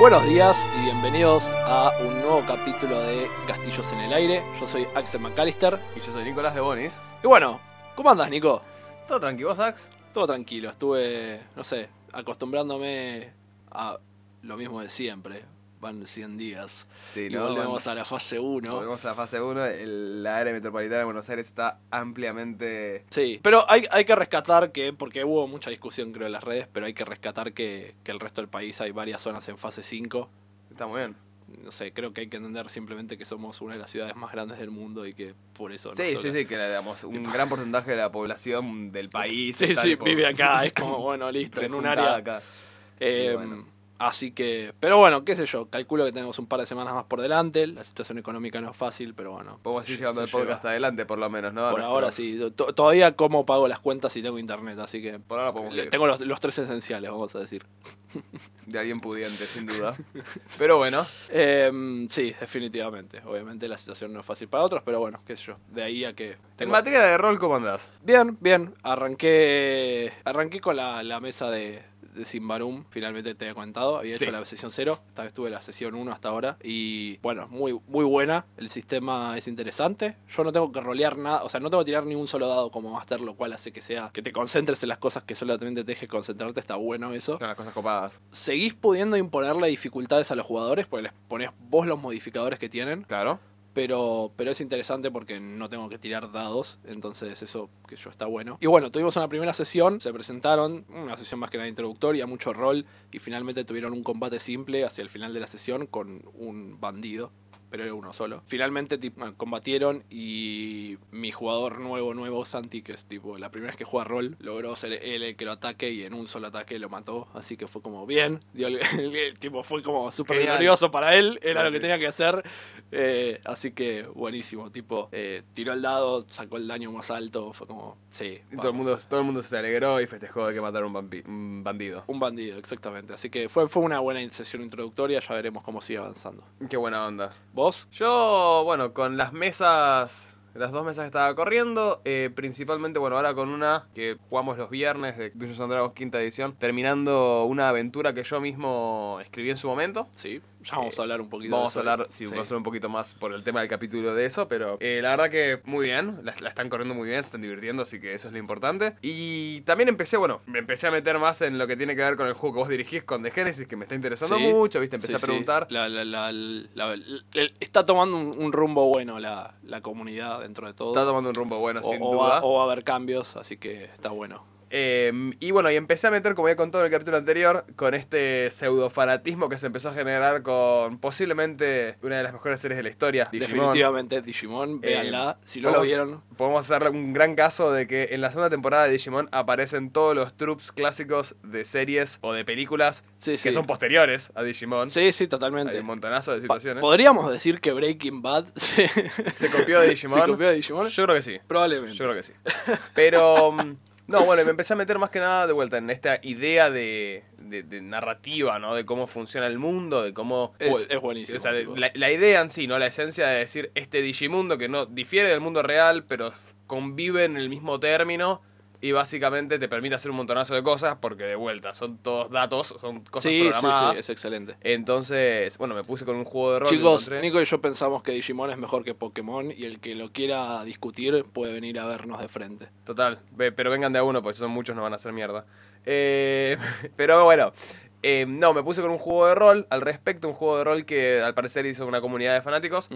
Buenos días y bienvenidos a un nuevo capítulo de Castillos en el Aire. Yo soy Axel McAllister. Y yo soy Nicolás de Bonis. Y bueno, ¿cómo andas, Nico? Todo tranquilo, ¿vos, Ax? Todo tranquilo. Estuve, no sé, acostumbrándome a lo mismo de siempre. Van 100 días. Sí, y volvemos a la fase 1. Volvemos a la fase 1. La área metropolitana de Buenos Aires está ampliamente. Sí, pero hay, hay que rescatar que, porque hubo mucha discusión creo en las redes, pero hay que rescatar que, que el resto del país hay varias zonas en fase 5. Está muy bien. No sé, creo que hay que entender simplemente que somos una de las ciudades más grandes del mundo y que por eso... Sí, sí, sí, que digamos, un gran porcentaje de la población del país. Sí, sí, vive acá, es como, bueno, listo, en un área. acá. Eh, Y bueno. Así que, pero bueno, qué sé yo, calculo que tenemos un par de semanas más por delante, la situación económica no es fácil, pero bueno. Podemos ir se- llevando el podcast lleva. adelante, por lo menos, ¿no? Por ahora sí, to- todavía como pago las cuentas si tengo internet, así que Por ahora podemos tengo los, los tres esenciales, vamos a decir. De alguien pudiente, sin duda. Pero bueno, Eh, sí, definitivamente, obviamente la situación no es fácil para otros, pero bueno, qué sé yo, de ahí a que... en materia de rol, ¿cómo andás? Bien, bien. Arranqué arranqué con la, la mesa de, de Simbarum. Finalmente te he contado. Había hecho Sí. la sesión 0. Esta vez tuve la sesión 1 hasta ahora. Y bueno, muy, muy buena. El sistema es interesante. Yo no tengo que rolear nada. O sea, no tengo que tirar ni un solo dado como máster, lo cual hace que sea que te concentres en las cosas que solamente te deje concentrarte. Está bueno eso. Son las cosas copadas. Seguís pudiendo imponerle dificultades a los jugadores porque les pones vos los modificadores que tienen. Claro. Pero, pero es interesante porque no tengo que tirar dados, entonces eso que yo está bueno. Y bueno, tuvimos una primera sesión, se presentaron, una sesión más que nada introductoria, mucho rol, y finalmente tuvieron un combate simple hacia el final de la sesión con un bandido. Pero era uno solo. Finalmente tipo, combatieron y mi jugador nuevo, nuevo, Santi, que es tipo la primera vez que juega rol, logró ser él el que lo ataque y en un solo ataque lo mató. Así que fue como bien. Dio el- el- tipo, fue como súper glorioso para él. Era lo que tenía que hacer. Eh, así que buenísimo, tipo, eh, tiró el dado, sacó el daño más alto, fue como, sí. Y todo el, mundo, todo el mundo se alegró y festejó de que mataron un bandido. Un bandido, exactamente. Así que fue, fue una buena sesión introductoria, ya veremos cómo sigue avanzando. Qué buena onda. ¿Vos? Yo, bueno, con las mesas, las dos mesas que estaba corriendo, eh, principalmente, bueno, ahora con una que jugamos los viernes de Dungeons and Dragons quinta edición, terminando una aventura que yo mismo escribí en su momento. Sí, ya vamos a hablar un poquito Vamos de a hablar, sí, vamos a hablar un poquito más por el tema del capítulo de eso, pero eh, la verdad que muy bien, la, la están corriendo muy bien, se están divirtiendo, así que eso es lo importante. Y también empecé, bueno, me empecé a meter más en lo que tiene que ver con el juego que vos dirigís con The Genesis, que me está interesando Sí, mucho, ¿viste? Empecé a preguntar. La- la- está tomando un, un rumbo bueno la, la comunidad dentro de todo. Está tomando un rumbo bueno, o, sin o duda. va, o va a haber cambios, así que está bueno. Eh, y bueno, y empecé a meter, como ya contado en el capítulo anterior, con este pseudo fanatismo que se empezó a generar con posiblemente una de las mejores series de la historia, Digimon. Definitivamente, Digimon, Eh, véanla. si no lo vieron, Podemos hacer un gran caso de que en la segunda temporada de Digimon aparecen todos los troops clásicos de series o de películas sí, que son posteriores a Digimon. Sí, sí, totalmente. Hay un montonazo de Pa- situaciones. Podríamos decir que Breaking Bad se, Se copió de Digimon. se copió de Digimon. Yo creo que sí. Probablemente. Yo creo que sí. Pero. No, bueno, me empecé a meter más que nada de vuelta en esta idea de, de- de narrativa, ¿no? De cómo funciona el mundo, de cómo... Es- es buenísimo, O sea, de- tipo. la, la idea en sí, ¿no? La esencia de decir este Digimundo que no difiere del mundo real, pero convive en el mismo término y básicamente te permite hacer un montonazo de cosas porque de vuelta son todos datos, son cosas sí, sí, programadas. sí, es excelente. Entonces, bueno, me puse con un juego de rol. Chicos, encontré- Nico y yo pensamos que Digimon es mejor que Pokémon y el que lo quiera discutir puede venir a vernos de frente. Total, pero vengan de a uno, porque si son muchos no van a hacer mierda. Eh, pero bueno, eh, no, me puse con un juego de rol al respecto, un juego de rol que al parecer hizo una comunidad de fanáticos.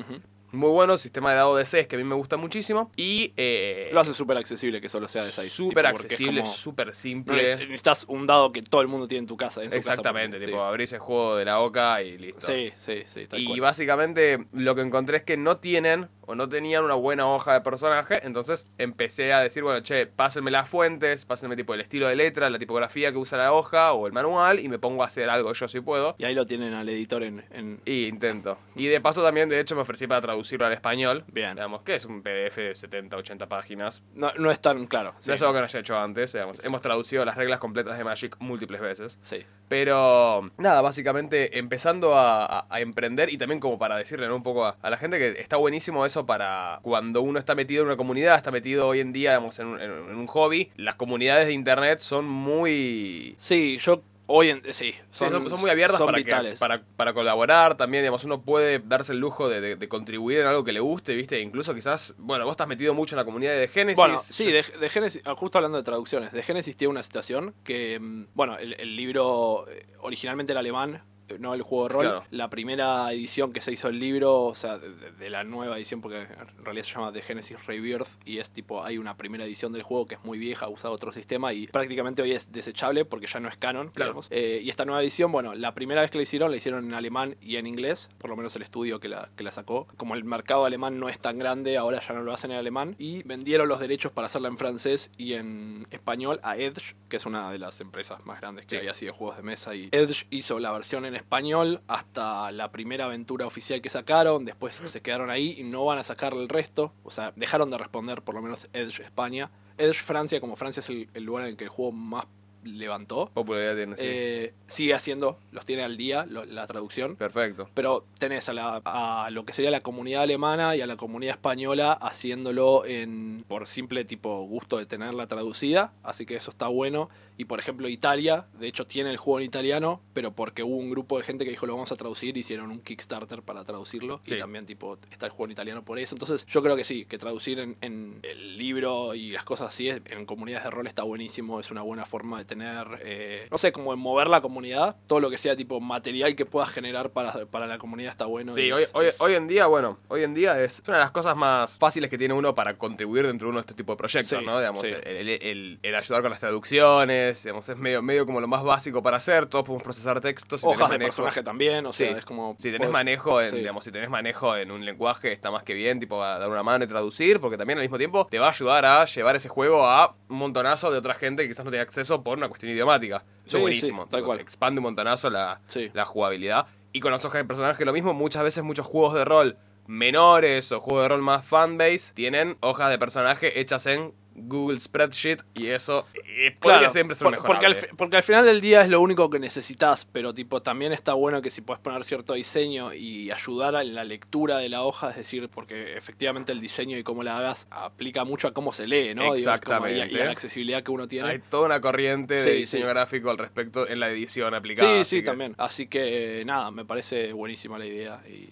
Muy bueno, sistema de dado de 6 que a mí me gusta muchísimo. Y eh, Lo hace súper accesible que solo sea de 6. súper accesible, súper simple. necesitas un dado que todo el mundo tiene en tu casa. en su casa, Exactamente, tipo abrís el juego de la boca y listo. Sí, sí, sí, sí, tal Y cual. básicamente lo que encontré es que no tienen o no tenían una buena hoja de personaje, entonces empecé a decir, bueno, che, pásenme las fuentes, pásenme tipo el estilo de letra, la tipografía que usa la hoja o el manual y me pongo a hacer algo yo si puedo. Y ahí lo tienen al editor en... en- Y intento. Y de paso también, de hecho, me ofrecí para traducirlo al español. Bien. Digamos, que es un PDF de 70, 80 páginas. No, no es tan claro. sí. No es algo que no haya hecho antes, digamos. Hemos traducido las reglas completas de Magic múltiples veces. Sí. Pero nada, básicamente empezando a, a- a emprender y también como para decirle ¿no? un poco a, a la gente que está buenísimo eso para cuando uno está metido en una comunidad, está metido hoy en día digamos, en, un, en un hobby, las comunidades de internet son muy... Sí, yo Hoy en sí, Sí, son, son, muy abiertas son para, que- para, para colaborar también, digamos, uno puede darse el lujo de, de- de contribuir en algo que le guste, ¿viste? Incluso quizás, bueno, vos estás metido mucho en la comunidad de Genesis. Bueno, sí, de, de Génesis, ah, justo hablando de traducciones, de Génesis tiene una situación que, mm, bueno, el, el libro eh, originalmente era alemán, no el juego de rol. Claro. La primera edición que se hizo el libro, o sea, de, la nueva edición, porque en realidad se llama The Genesis Rebirth, y es tipo, hay una primera edición del juego que es muy vieja, usa otro sistema, y prácticamente hoy es desechable porque ya no es canon, Claro. digamos. Eh, y esta nueva edición, bueno, la primera vez que la hicieron, la hicieron en alemán y en inglés, por lo menos el estudio que la, que la sacó. Como el mercado alemán no es tan grande, ahora ya no lo hacen en alemán, y vendieron los derechos para hacerla en francés y en español a Edge, que es una de las empresas más grandes que Sí. hay así de juegos de mesa. Y Edge hizo la versión en español hasta la primera aventura oficial que sacaron, después se quedaron ahí y no van a sacar el resto, o sea, dejaron de responder por lo menos Edge España. Edge Francia, como Francia es el, el lugar en el que el juego más levantó, Popularidad tiene, sí. eh, sigue haciendo, los tiene al día lo- la traducción. Perfecto. Pero tenés a, la- a lo que sería la comunidad alemana y a la comunidad española haciéndolo en por simple tipo gusto de tenerla traducida. Así que eso está bueno. Y por ejemplo Italia, de hecho tiene el juego en italiano, pero porque hubo un grupo de gente que dijo lo vamos a traducir, hicieron un Kickstarter para traducirlo. Sí. Y también tipo está el juego en italiano por eso. Entonces yo creo que sí, que traducir en, en el libro y las cosas así en comunidades de rol está buenísimo. Es una buena forma de tener, eh, no sé, como de mover la comunidad. Todo lo que sea tipo material que puedas generar para, para la comunidad está bueno. Sí, es- hoy, hoy, es- hoy en día, bueno, hoy en día es una de las cosas más fáciles que tiene uno para contribuir dentro de uno de este tipo de proyectos, Sí, ¿no? Digamos, sí. el, el- el- el ayudar con las traducciones, digamos, es medio, medio como lo más básico para hacer, todos podemos procesar textos. si Hojas de manejo- personaje también, o sea, Sí. es como... Si tenés podés- manejo en, sí. digamos, si tenés manejo en un lenguaje está más que bien, tipo a dar una mano y traducir, porque también al mismo tiempo te va a ayudar a llevar ese juego a un montonazo de otra gente que quizás no tenga acceso por una cuestión idiomática. Eso Sí, es buenísimo. tal cual. Expande un montonazo la, la jugabilidad. Y con las hojas de personaje lo mismo, muchas veces muchos juegos de rol menores o juegos de rol más fanbase tienen hojas de personaje hechas en Google Spreadsheet y eso eh, podría Claro, siempre ser por- mejorable. porque, al, fi- porque al final del día es lo único que necesitas, pero tipo también está bueno que si puedes poner cierto diseño y ayudar a la lectura de la hoja, es decir, porque efectivamente el diseño y cómo la hagas aplica mucho a cómo se lee, ¿no? Y, a, Exactamente. y a la accesibilidad que uno tiene. Hay toda una corriente Sí, de diseño sí. gráfico al respecto en la edición aplicada. Sí, sí, que también. Así que nada, me parece buenísima la idea y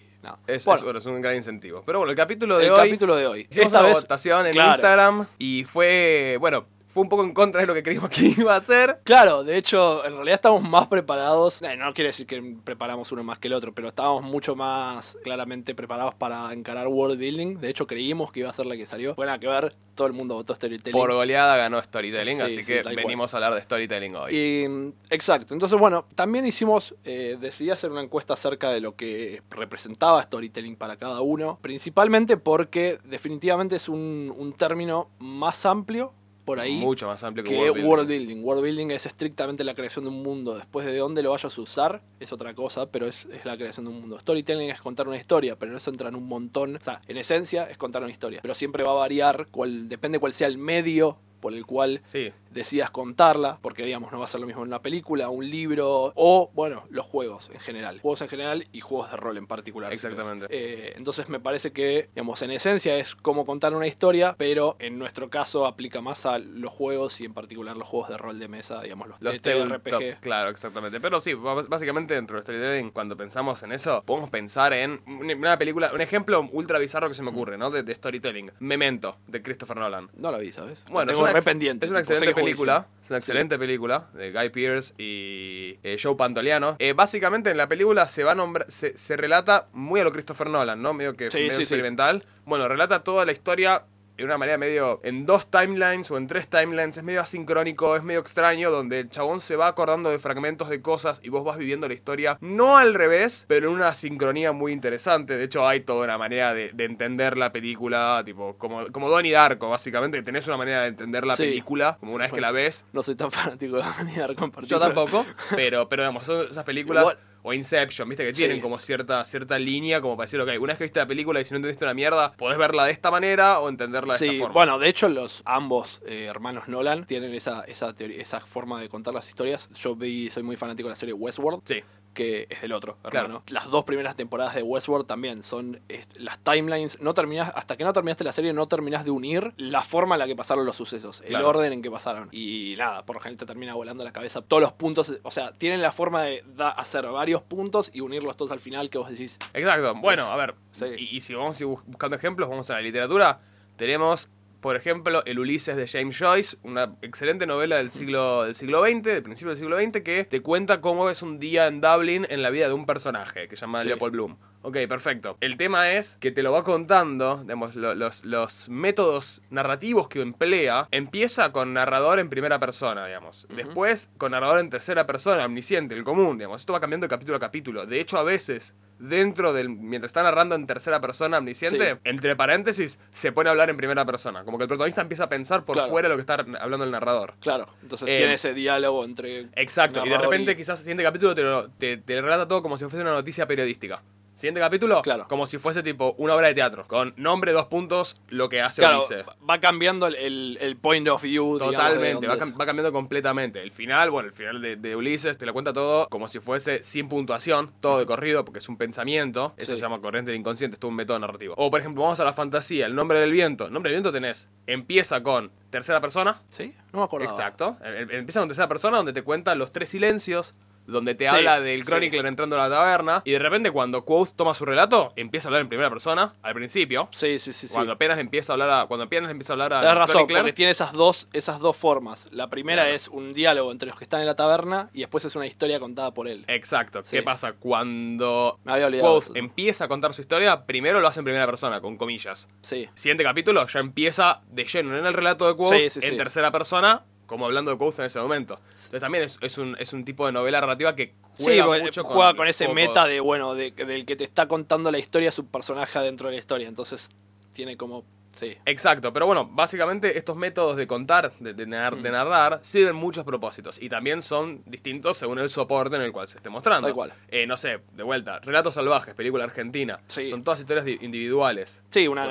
Es, Bueno, es- bueno, es un gran incentivo. Pero bueno, el capítulo de el hoy. capítulo de hoy. Hicimos Esta una vez, votación en claro. Instagram y fue, bueno, fue un poco en contra de lo que creímos que iba a ser. Claro, de hecho, en realidad estamos más preparados. eh, no quiere decir que preparamos uno más que el otro, pero estábamos mucho más claramente preparados para encarar world building. De hecho, creímos que iba a ser la que salió. Buena que ver, todo el mundo votó Storytelling. Por goleada ganó Storytelling, Sí, así sí, que cual. venimos a hablar de Storytelling hoy. Y, exacto. Entonces, bueno, también hicimos, eh, decidí hacer una encuesta acerca de lo que representaba storytelling para cada uno. Principalmente porque definitivamente es un, un término más amplio por ahí. Mucho más amplio que, que World Building. world building. World building es estrictamente la creación de un mundo. Después de dónde lo vayas a usar es otra cosa, pero es, es la creación de un mundo. Storytelling es contar una historia, pero eso entra en un montón. O sea, en esencia es contar una historia. Pero siempre va a variar, cuál, depende cuál sea el medio por el cual Sí, decidas contarla, porque digamos no va a ser lo mismo en una película, un libro o, bueno, los juegos en general. Juegos en general y juegos de rol en particular. Exactamente. Eh, entonces me parece que, digamos, en esencia es como contar una historia, pero en nuestro caso aplica más a los juegos y en particular los juegos de rol de mesa, digamos, los, los TTRPG. claro, exactamente. Pero sí, bás- básicamente dentro de Storytelling, cuando pensamos en eso, podemos pensar en una película, un ejemplo ultra bizarro que se me ocurre, ¿no? De, de Storytelling. Memento, de Christopher Nolan. No la vi, ¿sabes? Bueno, es una, es una excelente película. Es una excelente película de Guy Pearce y eh, Joe Pantoliano. Eh, básicamente en la película se va a nombrar, se, se relata muy a lo Christopher Nolan, ¿no? Medio que Sí, medio sí, sí. experimental. Bueno, relata toda la historia de una manera medio en dos timelines o en tres timelines, es medio asincrónico, es medio extraño, donde el chabón se va acordando de fragmentos de cosas y vos vas viviendo la historia, no al revés, pero en una sincronía muy interesante. De hecho, hay toda una manera de, de entender la película, tipo, como, como Donnie Darko, básicamente, que tenés una manera de entender la Sí. película, como una vez que la ves. No soy tan fanático de Donnie Darko en Yo particular. tampoco, pero, pero digamos, son esas películas. Igual- O Inception, viste, que tienen Sí. como cierta, cierta línea como para decir, ok, una vez que viste la película y si no entendiste una mierda, podés verla de esta manera o entenderla de Sí, esta forma. bueno, de hecho los ambos eh, hermanos Nolan tienen esa, esa, teoría- esa forma de contar las historias. Yo vi, soy muy fanático de la serie Westworld. Sí. Que es del otro, Claro. Las dos primeras temporadas de Westworld también son las timelines. No terminás, hasta que no terminaste la serie, no terminás de unir la forma en la que pasaron los sucesos, el Claro. orden en que pasaron. Y nada, por lo general te termina volando la cabeza todos los puntos. O sea, tienen la forma de da- hacer varios puntos y unirlos todos al final que vos decís. Exacto. Bueno, a ver, sí. y, y si vamos a ir bus- buscando ejemplos, vamos a la literatura. Tenemos, por ejemplo, el Ulises de James Joyce, una excelente novela del siglo, del siglo XX, del principio del siglo XX, que te cuenta cómo es un día en Dublin en la vida de un personaje que se llama Sí. Leopold Bloom. Ok, perfecto. El tema es que te lo va contando, digamos, lo- los, los métodos narrativos que emplea, empieza con narrador en primera persona, digamos. Después con narrador en tercera persona, omnisciente, el común, digamos. Esto va cambiando de capítulo a capítulo. De hecho, a veces, dentro del. mientras está narrando en tercera persona, omnisciente, Sí. entre paréntesis, se pone a hablar en primera persona. Como que el protagonista empieza a pensar por Claro. fuera de lo que está hablando el narrador. Claro, entonces Eh, tiene ese diálogo entre. Exacto, y de repente quizás el siguiente capítulo te, lo- te, te relata todo como si fuese una noticia periodística. Siguiente capítulo, Claro. como si fuese tipo una obra de teatro, con nombre, dos puntos, lo que hace Claro, Ulises. va cambiando el, el- el point of view. digamos, Totalmente, va, cambiando completamente. El final, bueno, el final de, de Ulises te lo cuenta todo como si fuese sin puntuación, todo de corrido, porque es un pensamiento. Eso Sí. se llama corriente del inconsciente, es todo un método narrativo. O, por ejemplo, vamos a la fantasía, el nombre del viento. El nombre del viento tenés, empieza con tercera persona, ¿Sí? No me acuerdo. Exacto. Eh, eh, Empieza con tercera persona donde te cuenta los tres silencios, donde te Sí, habla del sí. Chronicler entrando a la taberna. Y de repente cuando Quoth toma su relato, empieza a hablar en primera persona, al principio. Sí, sí, sí. sí. Cuando apenas empieza a hablar a, cuando apenas empieza a hablar a Tenés razón, Chronicler. porque tiene esas dos, esas dos formas. La primera Claro. es un diálogo entre los que están en la taberna y después es una historia contada por él. Exacto. ¿Qué pasa? Cuando Quoth empieza a contar su historia, primero lo hace en primera persona, con comillas. Sí. Siguiente capítulo ya empieza de lleno en el relato de Quoth, en tercera persona, como hablando de Quoth en ese momento. Entonces también es, es un, es un tipo de novela narrativa que Sí, juega porque mucho juega con, ese meta de, bueno, de, del que te está contando la historia, su personaje dentro de la historia. Entonces tiene como. Sí. Exacto, pero bueno, básicamente estos métodos de contar, de, de nar- Mm. de narrar, sirven muchos propósitos y también son distintos según el soporte en el cual se esté mostrando. Tal cual. Eh, no sé, de vuelta, Relatos Salvajes, película argentina. Sí. Son todas historias di- individuales. Sí, una,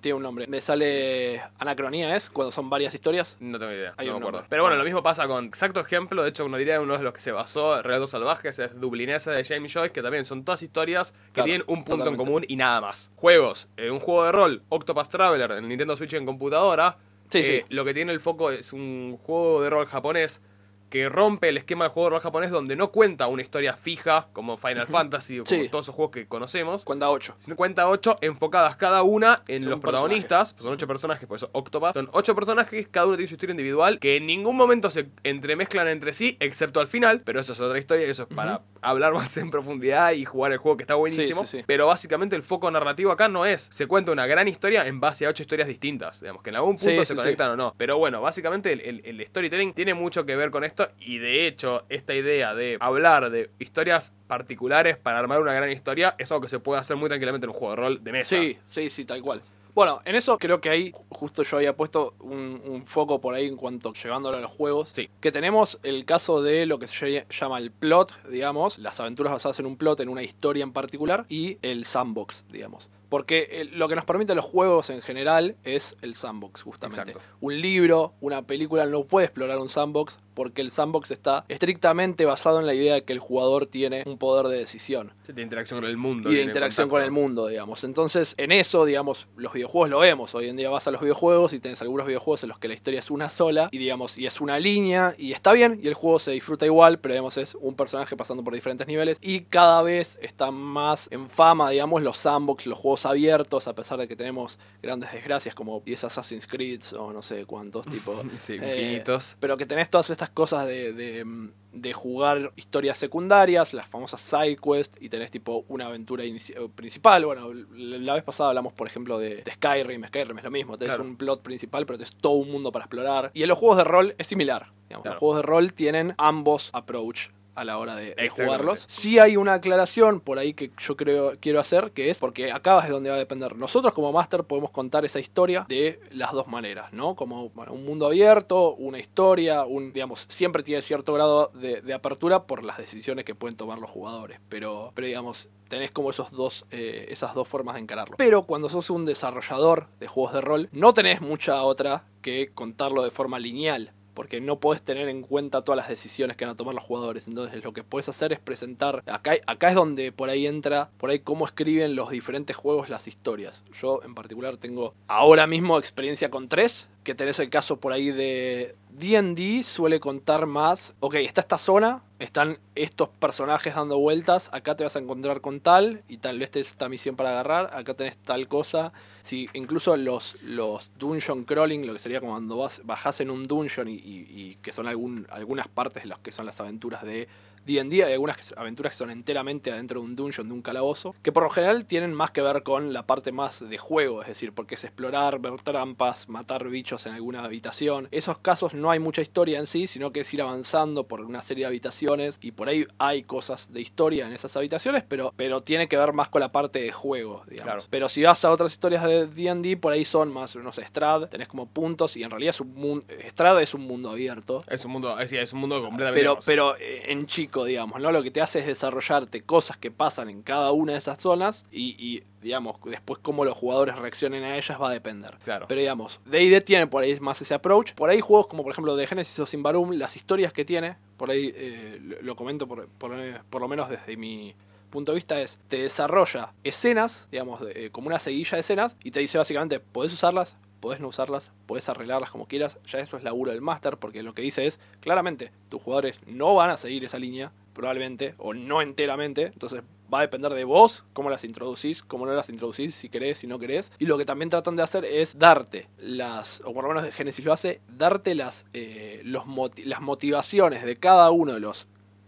tiene un nombre. Me sale Anacronía, ¿es? Cuando son varias historias. No tengo idea, Hay no me acuerdo. nombre. Pero bueno, lo mismo pasa con exacto ejemplo, de hecho uno diría uno de los que se basó en Relatos Salvajes es Dublinesa de James Joyce, que también son todas historias que Claro, tienen un punto totalmente. en común y nada más. Juegos, eh, un juego de rol, Octopath Traveler en Nintendo Switch en computadora. Sí, eh, sí. Lo que tiene el foco es un juego de rol japonés que rompe el esquema del juego de rol japonés donde no cuenta una historia fija como Final Fantasy o como Sí. todos esos juegos que conocemos. Cuenta 8. Sino cuenta ocho enfocadas cada una en los protagonistas. Son ocho personajes, por eso Octopath. Son ocho personajes, cada uno tiene su historia individual, que en ningún momento se entremezclan entre sí, excepto al final. Pero eso es otra historia y eso es para hablar más en profundidad y jugar el juego que está buenísimo. Sí, sí, sí. Pero básicamente el foco narrativo acá no es. Se cuenta una gran historia en base a ocho historias distintas. Digamos que en algún punto se conectan o no. Pero bueno, básicamente el, el- el storytelling tiene mucho que ver con esto. Y de hecho, esta idea de hablar de historias particulares para armar una gran historia es algo que se puede hacer muy tranquilamente en un juego de rol de mesa. Sí, sí, sí, tal cual. Bueno, en eso creo que ahí justo yo había puesto un, un foco por ahí en cuanto llevándolo a los juegos. Sí. Que tenemos el caso de lo que se llama el plot, digamos, las aventuras basadas en un plot, en una historia en particular, y el sandbox, digamos. Porque eh, lo que nos permite los juegos en general es el sandbox, justamente. Exacto. Un libro, una película no puede explorar un sandbox porque el sandbox está estrictamente basado en la idea de que el jugador tiene un poder de decisión de interacción con el mundo. y de interacción con el mundo, digamos. Entonces, en eso, digamos, los videojuegos lo vemos. Hoy en día vas a los videojuegos y tenés algunos videojuegos en los que la historia es una sola y, digamos, y es una línea y está bien y el juego se disfruta igual, pero, digamos, es un personaje pasando por diferentes niveles y cada vez están más en fama, digamos, los sandbox, los juegos abiertos, a pesar de que tenemos grandes desgracias como 10 Assassin's Creed o no sé cuántos tipos. Sí, Eh, infinitos. pero que tenés todas estas cosas de, de, de jugar historias secundarias, las famosas side quests, y tenés tipo una aventura principal. Bueno, la vez pasada hablamos, por ejemplo, de, de Skyrim. Skyrim es lo mismo, tenés Claro. un plot principal, pero tenés todo un mundo para explorar. Y en los juegos de rol es similar. digamos. Claro. Los juegos de rol tienen ambos approach a la hora de, jugarlos. Sí hay una aclaración por ahí que yo creo quiero hacer, que es porque acá es de donde va a depender. Nosotros como máster podemos contar esa historia de las dos maneras, ¿no? Como bueno, un mundo abierto, una historia, un, digamos, siempre tiene cierto grado de, de apertura por las decisiones que pueden tomar los jugadores. Pero, pero digamos, tenés como esos dos, eh, esas dos formas de encararlo. Pero cuando sos un desarrollador de juegos de rol, no tenés mucha otra que contarlo de forma lineal. Porque no podés tener en cuenta todas las decisiones que van a tomar los jugadores. Entonces lo que puedes hacer es presentar, acá, acá es donde por ahí entra, por ahí cómo escriben los diferentes juegos las historias. Yo en particular tengo ahora mismo experiencia con tres, que tenés el caso por ahí de D&D suele contar más, ok, está esta zona, están estos personajes dando vueltas, acá te vas a encontrar con tal, y tal vez te esta misión para agarrar, acá tenés tal cosa. Si incluso los, los dungeon crawling, lo que sería cuando vas, bajás en un dungeon y, que son algunas partes de las que son las aventuras de D&D, hay algunas aventuras que son enteramente adentro de un dungeon, de un calabozo, que por lo general tienen más que ver con la parte más de juego, es decir, porque es explorar, ver trampas, matar bichos en alguna habitación. Esos casos no hay mucha historia en sí, sino que es ir avanzando por una serie de habitaciones y por ahí hay cosas de historia en esas habitaciones, pero, pero tiene que ver más con la parte de juego, digamos. Claro. Pero si vas a otras historias de D&D, por ahí son más, no sé, Strad, tenés como puntos y en realidad es un mundo, Strad es un mundo abierto. Es un mundo, es, es un mundo completamente. Pero, pero eh, en chico, digamos, ¿no? Lo que te hace es desarrollarte cosas que pasan en cada una de esas zonas y, y, digamos, después cómo los jugadores reaccionen a ellas va a depender. Claro. Pero digamos, D&D tiene por ahí más ese approach. Por ahí juegos como por ejemplo de Genesis o Simbarum, las historias que tiene, por ahí eh, lo, lo comento por, por, por lo menos desde mi punto de vista es, te desarrolla escenas, digamos, de- eh, como una seguilla de escenas y te dice básicamente, podés usarlas, podés no usarlas, podés arreglarlas como quieras, ya eso es laburo del máster, porque lo que dice es, claramente, tus jugadores no van a seguir esa línea, probablemente, o no enteramente, entonces va a depender de vos cómo las introducís, cómo no las introducís, si querés, si no querés. Y lo que también tratan de hacer es darte las, o por lo menos de Genesis lo hace, darte las, eh, las motivaciones de cada uno de los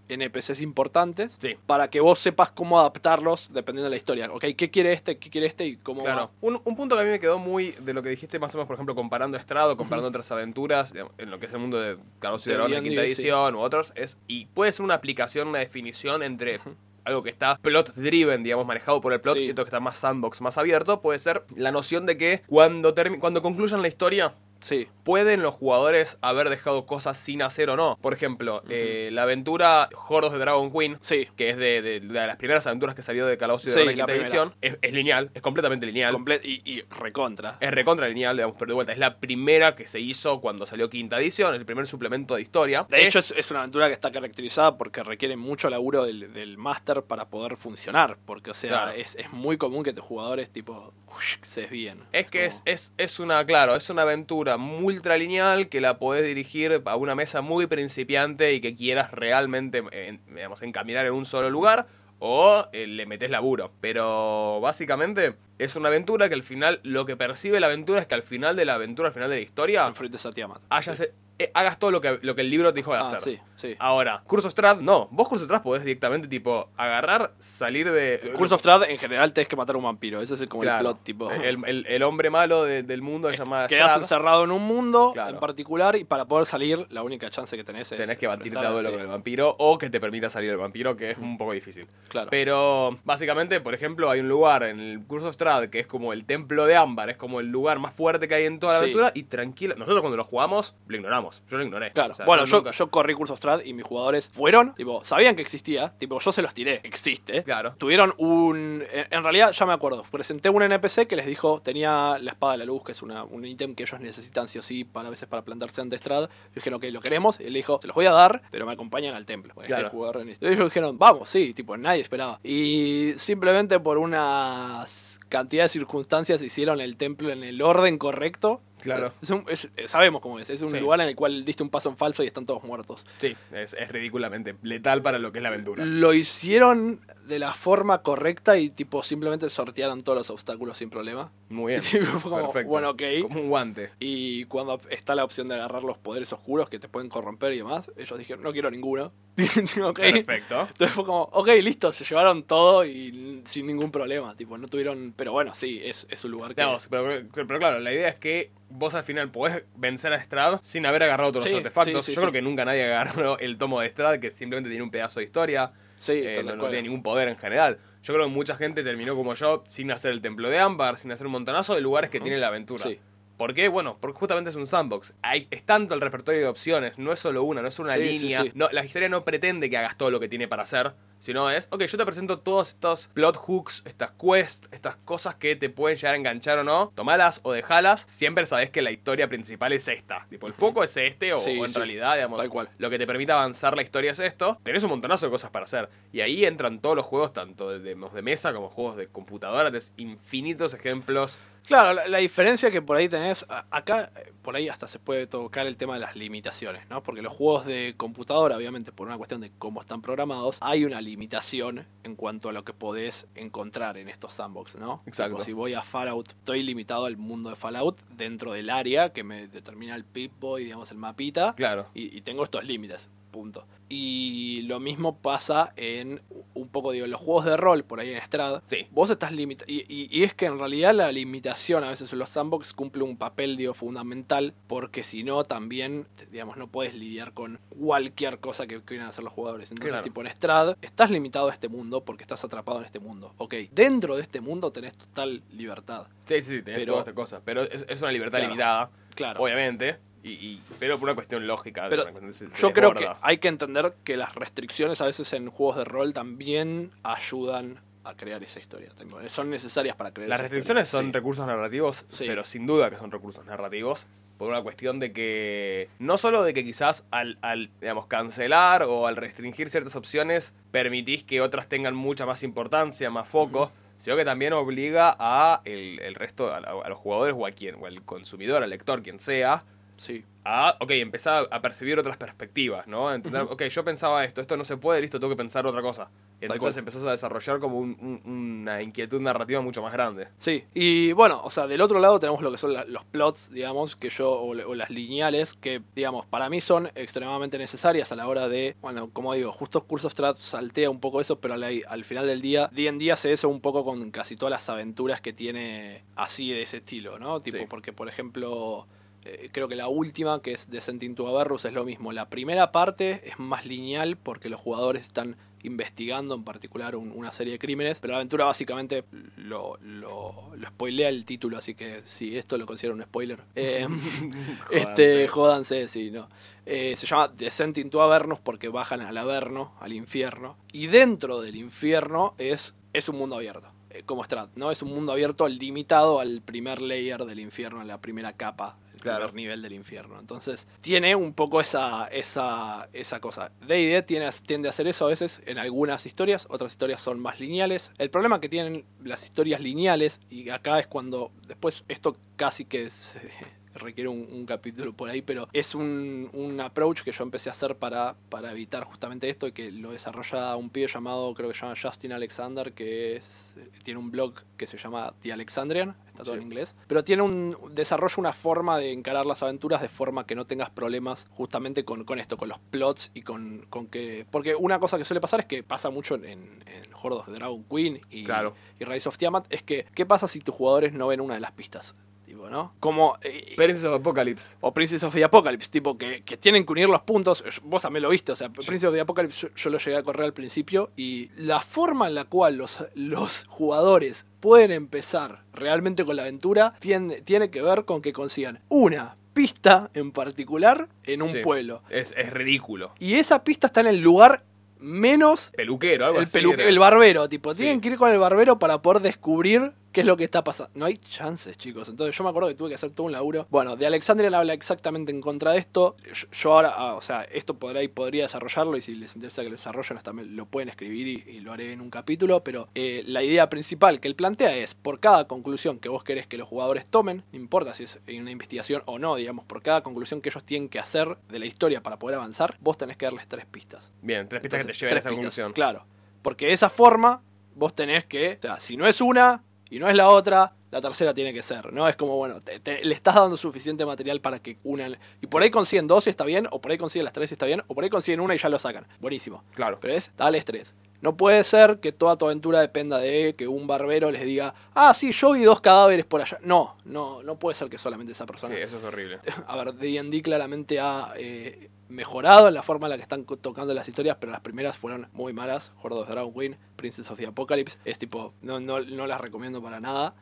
NPCs importantes Sí. para que vos sepas cómo adaptarlos dependiendo de la historia. Ok, ¿qué quiere este? ¿Qué quiere este? Y cómo Claro. Un, un punto que a mí me quedó muy de lo que dijiste, más o menos, por ejemplo, comparando Estrado, comparando otras aventuras, en lo que es el mundo de Carlos y De Dragón D&D, quinta sí. edición u otros, es, y puede ser una aplicación, una definición entre algo que está plot driven, digamos, manejado por el plot, Sí. y otro que está más sandbox, más abierto, puede ser la noción de que cuando, cuando concluyan la historia, Sí, ¿Pueden los jugadores haber dejado cosas sin hacer o no? Por ejemplo, eh, la aventura Joros de Dragon Queen, sí. que es de, de- de las primeras aventuras que salió de Calabozos y Sí, Dragones la edición, es, es lineal, es completamente lineal. Comple- y, y recontra. Es recontra lineal, digamos, pero de vuelta, es la primera que se hizo cuando salió quinta edición, el primer suplemento de historia. De hecho, es, es una aventura que está caracterizada porque requiere mucho laburo del, del máster para poder funcionar. Porque, o sea, Claro. es, es muy común que tus jugadores, tipo, se. Es que es, es, es una, claro, es una aventura multralineal que la podés dirigir a una mesa muy principiante y que quieras realmente, digamos, encaminar en un solo lugar o eh, le metes laburo. Pero básicamente es una aventura que al final, lo que percibe la aventura es que al final de la aventura, al final de la historia, Enfrentes a Tiamat. hayas, eh, hagas todo lo que, lo que el libro te dijo de Ah, hacer. sí, sí. Ahora, Curso Strat, no. Vos Curso Strat podés directamente, tipo, agarrar, salir de... Curse of Strahd, en general, tenés que matar a un vampiro. Ese es el- como Claro. el plot, tipo. El, el- el hombre malo de- del mundo se llama Quedas Strahd. encerrado en un mundo Claro. en particular y para poder salir, la única chance que tenés es. Tenés que batirte a duelo sí, con el vampiro o que te permita salir del vampiro, que es un poco difícil. Claro. Pero básicamente, por ejemplo, hay un lugar en el Curso of Strahd que es como el templo de Ámbar, es como el lugar más fuerte que hay en toda la Sí. aventura y tranquila. Nosotros cuando lo jugamos, lo ignoramos. Yo lo ignoré. Claro. O sea, bueno, yo, nunca- yo corrí Curse of Y mis jugadores fueron, tipo, sabían que existía, tipo, yo se los tiré, existe. Claro. Tuvieron un. En, en realidad, ya me acuerdo, presenté un NPC que les dijo, tenía la espada de la luz, que es una, un ítem que ellos necesitan sí o sí para a veces para plantarse ante Strad. Yo dije, ok, lo queremos. Y él dijo, se los voy a dar, pero me acompañan al templo. Claro. este. Y ellos dijeron, vamos, sí, tipo, nadie esperaba. Y simplemente por unas cantidad de circunstancias hicieron el templo en el orden correcto. Claro. Es un- es- sabemos cómo es. Es un Sí. lugar en el cual diste un paso en falso y están todos muertos. Sí, es, es ridículamente letal para lo que es la aventura. Lo hicieron de la forma correcta y tipo simplemente sortearon todos los obstáculos sin problema. Muy bien. Y como, Perfecto. bueno, ok. Como un guante. Y cuando está la opción de agarrar los poderes oscuros que te pueden corromper y demás, ellos dijeron, no quiero ninguno. Perfecto. Entonces fue como, ok, listo, se llevaron todo y sin ningún problema. Tipo, no tuvieron. Pero bueno, sí, es, es un lugar que. Digamos, pero, pero claro, la idea es que vos al final podés vencer a Strad sin haber agarrado todos Sí, los artefactos. sí, sí, Yo creo que nunca nadie agarró el tomo de Strad, que simplemente tiene un pedazo de historia. Sí, eh, no, tiene ningún poder en general. Yo creo que mucha gente terminó como yo, sin hacer el templo de Ámbar, sin hacer un montonazo de lugares que tiene la aventura. Sí. ¿Por qué? Bueno, porque justamente es un sandbox. Hay, es tanto el repertorio de opciones, no es solo una, no es una Sí, línea. sí. No, la historia no pretende que hagas todo lo que tiene para hacer, Sino es, ok, yo te presento todos estos plot hooks, estas quests, estas cosas que te pueden llegar a enganchar o no. Tomalas o dejalas. Siempre sabes que la historia principal es esta. Tipo, el foco es este, o, en realidad, digamos, tal cual. lo que te permite avanzar la historia es esto. Tenés un montonazo de cosas para hacer. Y ahí entran todos los juegos, tanto de, de- de mesa como juegos de computadora. Tenés infinitos ejemplos. Claro, la, la diferencia que por ahí tenés, acá eh, por ahí hasta se puede tocar el tema de las limitaciones, ¿no? Porque los juegos de computadora, obviamente por una cuestión de cómo están programados, hay una limitación en cuanto a lo que podés encontrar en estos sandbox, ¿no? Exacto. Tipo, si voy a Fallout, estoy limitado al mundo de Fallout dentro del área que me determina el Pip-Boy, digamos, el mapita, Claro. y, y tengo estos límites, punto. Y lo mismo pasa en un poco, digo, en los juegos de rol, por ahí en Strad. Sí. Vos estás limitado. Y, y- y es que en realidad la limitación a veces en los sandbox cumple un papel, digo, fundamental, porque si no, también, digamos, no puedes lidiar con cualquier cosa que quieran hacer los jugadores. Entonces, Claro. tipo en Strad, estás limitado a este mundo porque estás atrapado en este mundo. Ok, dentro de este mundo tenés total libertad. Sí, sí, sí, tenés Pero- todas estas cosas. Pero es, es una libertad Claro. limitada, Claro. obviamente. Y, y- pero por una cuestión lógica. Pero cuestión- se- se Yo creo que hay que entender que las restricciones a veces en juegos de rol también ayudan a crear esa historia. Son necesarias para crear Las esa restricciones historia. son Sí. recursos narrativos, Sí. pero sin duda que son recursos narrativos. Por una cuestión de que. No solo de que quizás al, al, digamos, cancelar o al restringir ciertas opciones permitís que otras tengan mucha más importancia, más foco. Sino que también obliga a el, el resto, a, a los jugadores o a quien, o al consumidor, al lector, quien sea, Sí. a, ok, empezar a percibir otras perspectivas, ¿no? Entender, ok, yo pensaba esto, esto no se puede, listo, tengo que pensar otra cosa. Y entonces empezás a desarrollar como un- un- una inquietud narrativa mucho más grande. Sí, y bueno, o sea, del otro lado tenemos lo que son la- los plots, digamos, que yo, o, o las lineales, que, digamos, para mí son extremadamente necesarias a la hora de, bueno, como digo, justo Curse of Strat saltea un poco eso, pero al, al final del día, día en día hace eso un poco con casi todas las aventuras que tiene así de ese estilo, ¿no? Tipo, Sí. porque, por ejemplo... eh, creo que la última, que es Descent into Averrus, es lo mismo. La primera parte es más lineal porque los jugadores están investigando en particular un- una serie de crímenes, pero la aventura básicamente lo, lo, lo spoilea el título, así que si esto lo considero un spoiler. Eh, este, jódanse, sí, no. Eh, se llama Descent into Avernus porque bajan al Averno, al infierno, y dentro del infierno es, es un mundo abierto. eh, Como Strat, ¿no? Es un mundo abierto limitado al primer layer del infierno, a la primera capa, Claro. primer nivel del infierno. Entonces, tiene un poco esa, esa, esa cosa. D&D tiene, tiende a hacer eso a veces en algunas historias, otras historias son más lineales. El problema que tienen las historias lineales, y acá es cuando después esto casi que se- requiere un, un capítulo por ahí, pero es un, un approach que yo empecé a hacer para, para evitar justamente esto y que lo desarrolla un pibe llamado, creo que se llama Justin Alexander, que es, tiene un blog que se llama The Alexandrian, está todo Sí. en inglés, pero tiene un desarrolla una forma de encarar las aventuras de forma que no tengas problemas justamente con, con esto, con los plots y con, con que... Porque una cosa que suele pasar es que pasa mucho en, en Horde of the Dragon Queen y, Claro. y Rise of Tiamat, es que, ¿qué pasa si tus jugadores no ven una de las pistas? ¿No? Como... eh, Princess of Apocalypse. o Princess of the Apocalypse, tipo que, que tienen que unir los puntos. Vos también lo viste, o sea, Princess of the Apocalypse yo, yo lo llegué a correr al principio y la forma en la cual los, los jugadores pueden empezar realmente con la aventura tiene, tiene que ver con que consigan una pista en particular en un Sí. pueblo. Es, es ridículo. Y esa pista está en el lugar menos Peluquero, algo el, así. el barbero, tipo, Sí. tienen que ir con el barbero para poder descubrir qué es lo que está pasando. No hay chances, chicos. Entonces yo me acuerdo que tuve que hacer todo un laburo. Bueno, de Alexandrian habla exactamente en contra de esto. Yo, yo ahora, ah, o sea, esto podrá y podría desarrollarlo y si les interesa que lo desarrollen, hasta lo pueden escribir y, y lo haré en un capítulo. Pero eh, la idea principal que él plantea es, por cada conclusión que vos querés que los jugadores tomen, no importa si es en una investigación o no, digamos, por cada conclusión que ellos tienen que hacer de la historia para poder avanzar, vos tenés que darles tres pistas. Bien, tres pistas que te lleven a esa pistas, conclusión. Claro. Porque de esa forma vos tenés que. O sea, si no es una y no es la otra, la tercera tiene que ser. ¿No? Es como, bueno, te- te- le estás dando suficiente material para que una. Y por ahí consiguen dos y está bien, o por ahí consiguen las tres y está bien, o por ahí consiguen una y ya lo sacan. Buenísimo. Claro. Pero es, dale tres. No puede ser que toda tu aventura dependa de que un barbero les diga, ah, sí, yo vi dos cadáveres por allá. No, no, no puede ser que solamente esa Sí, persona eso es horrible. a ver, D&D claramente ha eh, mejorado en la forma en la que están tocando las historias, pero las primeras fueron muy malas. Horde of Dragon Queen, Princess of the Apocalypse, es tipo, no, no, no las recomiendo para nada.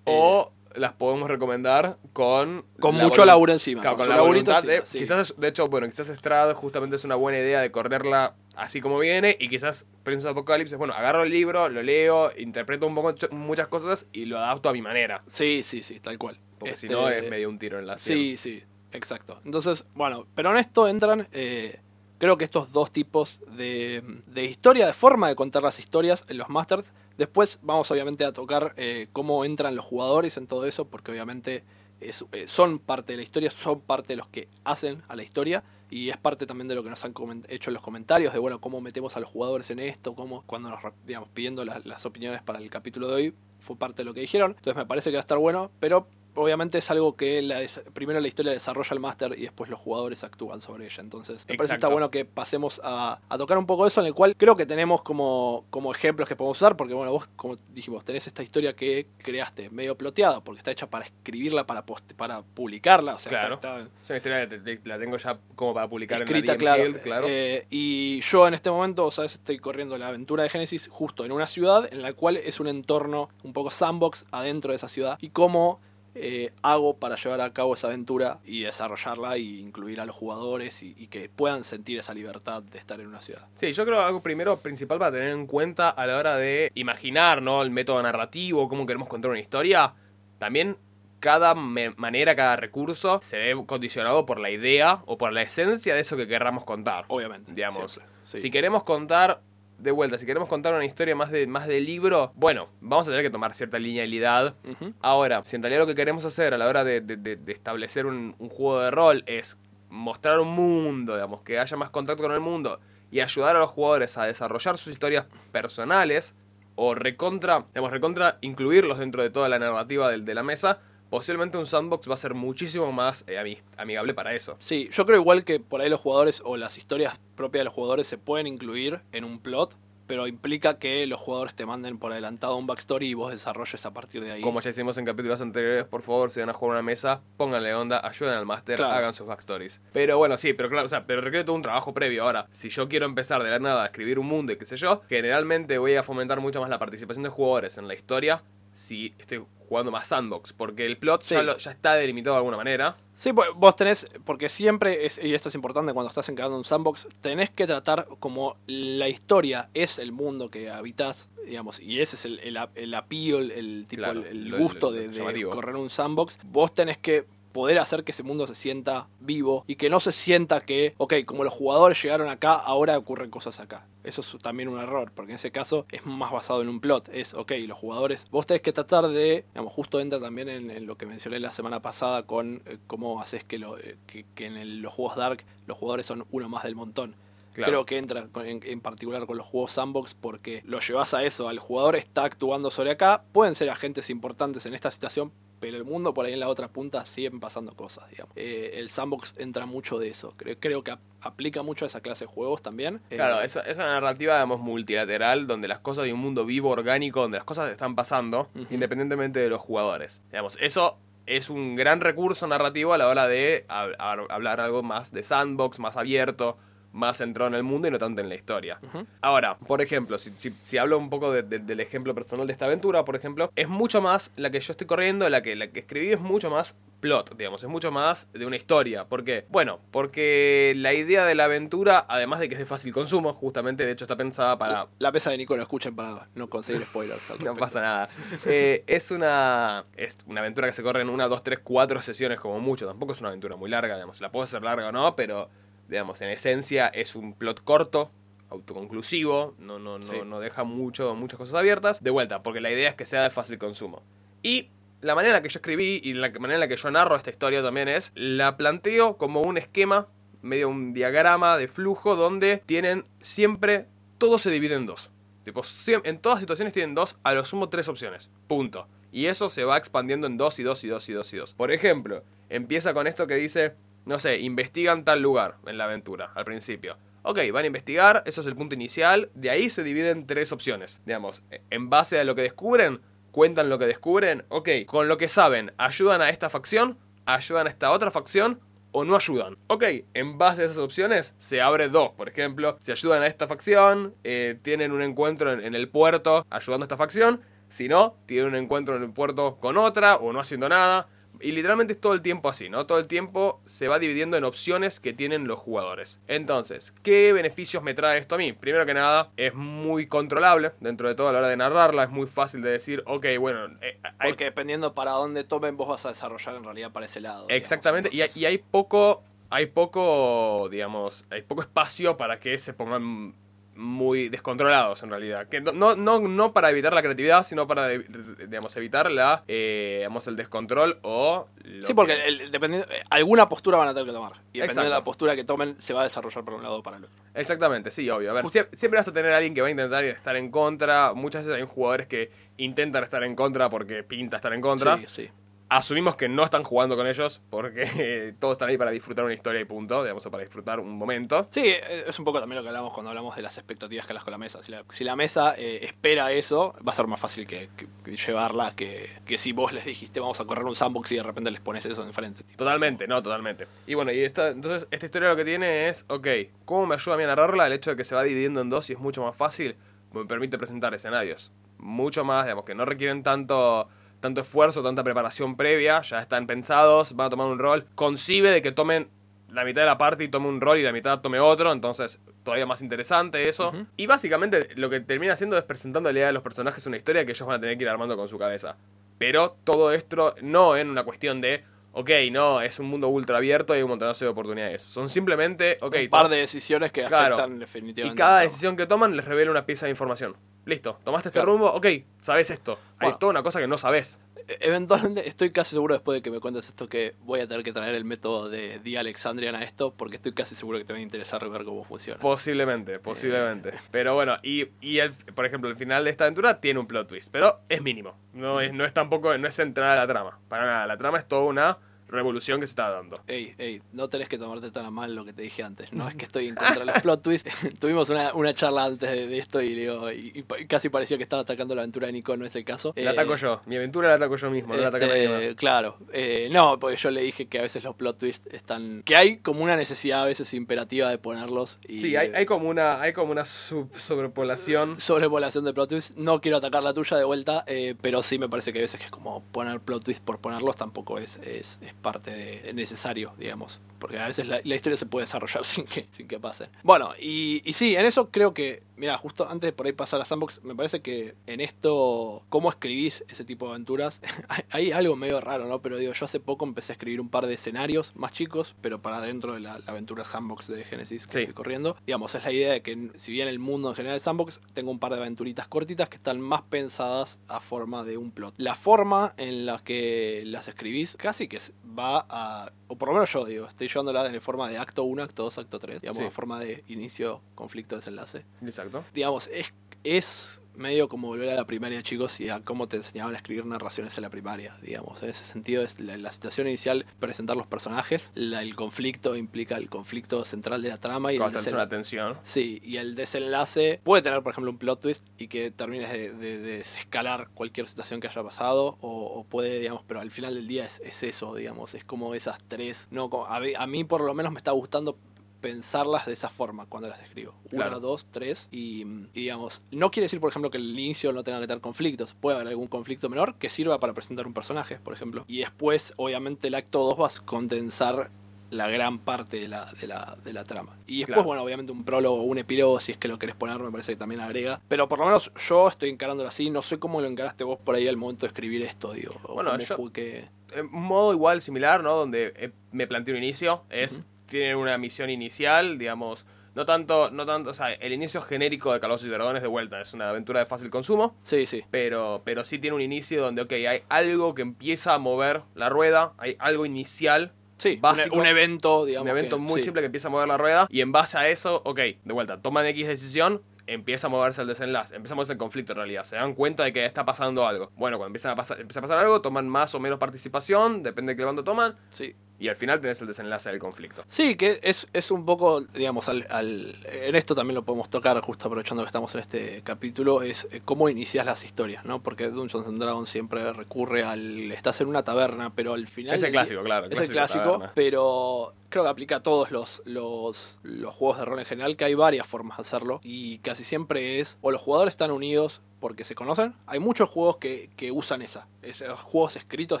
O las podemos recomendar con... Con la mucho laburo encima. Claro, con la voluntad de... sí. Quizás, de hecho, bueno, quizás Strad justamente es una buena idea de correrla así como viene y quizás Prince of Apocalipsis, bueno, agarro el libro, lo leo, interpreto un poco ch- muchas cosas y lo adapto a mi manera. Sí, sí, sí, tal cual. Porque si Este, no es medio un tiro en la. Sí, sí, exacto. Entonces, bueno, pero en esto entran, eh, creo que estos dos tipos de, de historia, de forma de contar las historias en los Masters. Después vamos obviamente a tocar eh, cómo entran los jugadores en todo eso, porque obviamente eh, son parte de la historia, son parte de los que hacen a la historia. Y es parte también de lo que nos han hecho en los comentarios, de bueno, cómo metemos a los jugadores en esto, cómo, cuando nos, digamos, pidiendo las opiniones para el capítulo de hoy, fue parte de lo que dijeron. Entonces me parece que va a estar bueno, pero obviamente es algo que la primero la historia desarrolla el máster y después los jugadores actúan sobre ella. Entonces, me parece que está bueno que pasemos a, a tocar un poco eso, en el cual creo que tenemos como, como ejemplos que podemos usar, porque bueno, vos, como dijimos, tenés esta historia que creaste medio ploteada, porque está hecha para escribirla, para, post- para publicarla. O sea, Claro. está- está- Es una historia que te- te- la tengo ya como para publicar escrita, en la claro. Claro. Eh, y yo en este momento, ¿sabes? Estoy corriendo la aventura de Génesis justo en una ciudad en la cual es un entorno un poco sandbox adentro de esa ciudad. Y cómo eh, hago para llevar a cabo esa aventura y desarrollarla e incluir a los jugadores y, y que puedan sentir esa libertad de estar en una ciudad. Sí, yo creo que algo primero principal para tener en cuenta a la hora de imaginar, ¿no? El método narrativo, cómo queremos contar una historia. También cada manera, cada recurso se ve condicionado por la idea o por la esencia de eso que querramos contar. Obviamente. Digamos, sí. Si queremos contar, de vuelta, si queremos contar una historia más de, más de libro, bueno, vamos a tener que tomar cierta linealidad. Ahora, si en realidad lo que queremos hacer a la hora de, de- de- de establecer un, un juego de rol es mostrar un mundo, digamos, que haya más contacto con el mundo y ayudar a los jugadores a desarrollar sus historias personales o recontra, digamos, recontra incluirlos dentro de toda la narrativa de, la mesa, posiblemente un sandbox va a ser muchísimo más eh, ami- amigable para eso. Sí, yo creo igual que por ahí los jugadores o las historias propias de los jugadores se pueden incluir en un plot, pero implica que los jugadores te manden por adelantado un backstory y vos desarrolles a partir de ahí. Como ya hicimos en capítulos anteriores, por favor, si van a jugar una mesa, pónganle onda, ayuden al máster, Claro. hagan sus backstories. Pero bueno, sí, pero claro, o sea, pero requiere todo un trabajo previo. Ahora, si yo quiero empezar de la nada a escribir un mundo y qué sé yo, generalmente voy a fomentar mucho más la participación de jugadores en la historia si estoy jugando más sandbox, porque el plot Sí. ya, lo- ya está delimitado de alguna manera. Sí, pues, vos tenés, porque siempre, es, y esto es importante cuando estás encarando un sandbox, tenés que tratar como la historia es el mundo que habitas, digamos, y ese es el, el, el appeal, el, tipo, Claro, el, gusto de, de correr un sandbox. Vos tenés que poder hacer que ese mundo se sienta vivo y que no se sienta que, ok, como los jugadores llegaron acá, ahora ocurren cosas acá. Eso es también un error, porque en ese caso es más basado en un plot. Es, ok, los jugadores, vos tenés que tratar de, digamos, justo entra también en, en lo que mencioné la semana pasada con eh, cómo haces que, lo, eh, que, que en el- los juegos Dark los jugadores son uno más del montón. Claro. Creo que entra en, en particular con los juegos sandbox porque lo llevas a eso, al jugador está actuando sobre acá, pueden ser agentes importantes en esta situación, pero el mundo por ahí en la otra punta siguen pasando cosas, digamos. Eh, el sandbox entra mucho de eso, creo, creo que ap- aplica mucho a esa clase de juegos también. Eh, Claro, es, es una narrativa, digamos, multilateral, donde las cosas de un mundo vivo, orgánico, donde las cosas están pasando, independientemente de los jugadores. Digamos, eso es un gran recurso narrativo a la hora de hab- hab- hablar algo más de sandbox, más abierto, más centrado en el mundo y no tanto en la historia. Ahora, por ejemplo, si, si- si hablo un poco de- de- del ejemplo personal de esta aventura, por ejemplo, es mucho más la que yo estoy corriendo, la que, la que escribí es mucho más plot, digamos, es mucho más de una historia. ¿Por qué? Bueno, porque la idea de la aventura, además de que es de fácil consumo, justamente, de hecho está pensada para... La pesa de Nico lo escuchen para no conseguir spoilers. No pasa nada. Eh, es una es una aventura que se corre en una, dos, tres, cuatro sesiones como mucho. Tampoco es una aventura muy larga, digamos. La puede ser larga o no, pero, digamos, en esencia es un plot corto, autoconclusivo, no, no, no, Sí. no deja mucho, muchas cosas abiertas. De vuelta, porque la idea es que sea de fácil consumo. Y la manera en la que yo escribí y la manera en la que yo narro esta historia también es, la planteo como un esquema, medio un diagrama de flujo donde tienen siempre, todo se divide en dos. Tipo, en todas situaciones tienen dos, a lo sumo tres opciones. Punto. Y eso se va expandiendo en dos y dos y dos y dos y dos. Por ejemplo, empieza con esto que dice, no sé, investigan tal lugar en la aventura, al principio. Ok, van a investigar, eso es el punto inicial, de ahí se dividen tres opciones. Digamos, en base a lo que descubren, cuentan lo que descubren, ok, con lo que saben, ayudan a esta facción, ayudan a esta otra facción, o no ayudan. Ok, en base a esas opciones se abre dos. Por ejemplo, si ayudan a esta facción, eh, tienen un encuentro en, en el puerto ayudando a esta facción. Si no, tienen un encuentro en el puerto con otra o no haciendo nada. Y literalmente es todo el tiempo así, ¿no? Todo el tiempo se va dividiendo en opciones que tienen los jugadores. Entonces, ¿qué beneficios me trae esto a mí? Primero que nada, es muy controlable dentro de todo a la hora de narrarla. Es muy fácil de decir, ok, bueno, eh, hay- Porque dependiendo para dónde tomen, vos vas a desarrollar en realidad para ese lado. digamos. Exactamente, y hay, Entonces, y hay poco, hay poco, digamos, hay poco espacio para que se pongan muy descontrolados en realidad. Que no, no, no, para evitar la creatividad, sino para, digamos, evitar la, eh, digamos, el descontrol o... Sí, porque que- el- dependiendo, eh, alguna postura van a tener que tomar. Y dependiendo de la postura que tomen, se va a desarrollar para un lado o para el otro. Exactamente, sí, obvio. A ver, siempre vas a tener a alguien que va a intentar estar en contra. Muchas veces hay jugadores que intentan estar en contra porque pinta estar en contra. Sí, sí. Asumimos que no están jugando con ellos porque todos están ahí para disfrutar una historia y punto, digamos, o para disfrutar un momento. Sí, eh, es un poco también lo que hablamos cuando hablamos de las expectativas que hablas con la mesa. Si la, si la mesa eh, espera eso, va a ser más fácil que, que- que llevarla que, que si vos les dijiste vamos a correr un sandbox y de repente les pones eso enfrente. tipo. Totalmente, no, totalmente. Y bueno, y esta, entonces esta historia lo que tiene es, ok, ¿cómo me ayuda a mí a narrarla? El hecho de que se va dividiendo en dos y es mucho más fácil, me permite presentar escenarios. Mucho más, digamos, que no requieren tanto, tanto esfuerzo, tanta preparación previa, ya están pensados, van a tomar un rol. Concibe de que tomen la mitad de la parte y tome un rol y la mitad tome otro, entonces todavía más interesante eso. Y básicamente lo que termina haciendo es presentando la idea de los personajes una historia que ellos van a tener que ir armando con su cabeza. Pero todo esto no en una cuestión de, ok, no, es un mundo ultra abierto y hay un montonazo de oportunidades. Son simplemente, ok, un par de decisiones que Claro. afectan y definitivamente. cada la trama. decisión que toman les revela una pieza de información. Listo, tomaste este rumbo, ok, sabes esto. Hay toda una cosa que no sabes. Eventualmente estoy casi seguro después de que me cuentes esto que voy a tener que traer el método de The Alexandrian a esto porque estoy casi seguro que te va a interesar ver cómo funciona. Posiblemente, posiblemente. Eh. Pero bueno, y, y el, por ejemplo, el final de esta aventura tiene un plot twist, pero es mínimo. No es, no es tampoco, no es central a la trama. Para nada, la trama es toda una revolución que se está dando. Ey, ey, no tenés que tomarte tan a mal lo que te dije antes. No es que estoy en contra de los plot twists. Tuvimos una, una charla antes de, de esto y, digo, y, casi parecía que estaba atacando la aventura de Nico, no es el caso. La Eh, ataco yo. Mi aventura la ataco yo mismo, no la ataca este, nadie más. Claro, eh, no, porque yo le dije que a veces los plot twists están. que hay como una necesidad a veces imperativa de ponerlos. Y, Sí, hay, hay como una, hay como una sub- sobrepoblación. sobrepoblación de plot twists. No quiero atacar la tuya de vuelta, eh, pero sí me parece que a veces que es como poner plot twists por ponerlos tampoco es, es, es parte de necesario, digamos. Porque a veces la, la historia se puede desarrollar sin que, sin que pase. Bueno, y, y sí, en eso creo que, mira, justo antes de por ahí pasar a Sandbox, me parece que en esto, cómo escribís ese tipo de aventuras, hay, algo medio raro, ¿no? Pero digo, yo hace poco empecé a escribir un par de escenarios más chicos, pero para dentro de la, la aventura Sandbox de Genesis que Sí. estoy corriendo. Digamos, es la idea de que si bien el mundo en general es Sandbox, tengo un par de aventuritas cortitas que están más pensadas a forma de un plot. La forma en la que las escribís casi que va a, o por lo menos yo digo, estoy llevándola en forma de acto 1, acto 2, acto 3, digamos, Sí. a forma de inicio, conflicto, desenlace. Exacto. Digamos, es, es medio como volver a la primaria, chicos, y a cómo te enseñaban a escribir narraciones en la primaria, digamos. En ese sentido, es la, la situación inicial, presentar los personajes, la- el conflicto implica el conflicto central de la trama y el una tensión. Sí, y el desenlace puede tener, por ejemplo, un plot twist y que termines de, de- de desescalar cualquier situación que haya pasado, o, o puede, digamos, pero al final del día es, es eso, digamos, es como esas tres. No, a mí por lo menos me está gustando pensarlas de esa forma cuando las escribo. Claro. Una, dos, tres. Y, y, digamos, no quiere decir, por ejemplo, que el inicio no tenga que tener conflictos. Puede haber algún conflicto menor que sirva para presentar un personaje, por ejemplo. Y después, obviamente, el acto 2 vas a condensar la gran parte de la, de la, de la trama. Y después, Claro. bueno, obviamente un prólogo o un epílogo, si es que lo querés poner, me parece que también agrega. Pero por lo menos yo estoy encarándolo así. No sé cómo lo encaraste vos por ahí al momento de escribir esto, digo. Bueno, yo- fue que... En un modo igual, similar, ¿no? Donde eh, me planteé un inicio. Es. Tienen una misión inicial, digamos. No tanto, no tanto, o sea, el inicio genérico de Calabozos y Dragones de vuelta. Es una aventura de fácil consumo. Sí, sí. Pero, pero sí tiene un inicio donde, ok, hay algo que empieza a mover la rueda. Hay algo inicial Sí, un- un, evento, digamos. un evento que- muy sí. simple que empieza a mover la rueda y en base a eso, ok, de vuelta, toman X decisión, empieza a moverse el desenlace, empieza a moverse el conflicto en realidad, se dan cuenta de que está pasando algo. Bueno, cuando empiezan a pasar, empieza a pasar algo, toman más o menos participación, depende de qué bando toman, Sí. Y al final tenés el desenlace del conflicto. Sí, que es, es un poco, digamos, al, al- en esto también lo podemos tocar, justo aprovechando que estamos en este capítulo, es eh, cómo inicias las historias, ¿no? Porque Dungeons and Dragons siempre recurre al, estás en una taberna, pero al final... Es el clásico, claro. Es el clásico, taberna. pero creo que aplica a todos los, los, los juegos de rol en general, que hay varias formas de hacerlo. Y casi siempre es, o los jugadores están unidos porque se conocen. Hay muchos juegos que, que usan esa. Esos juegos escritos,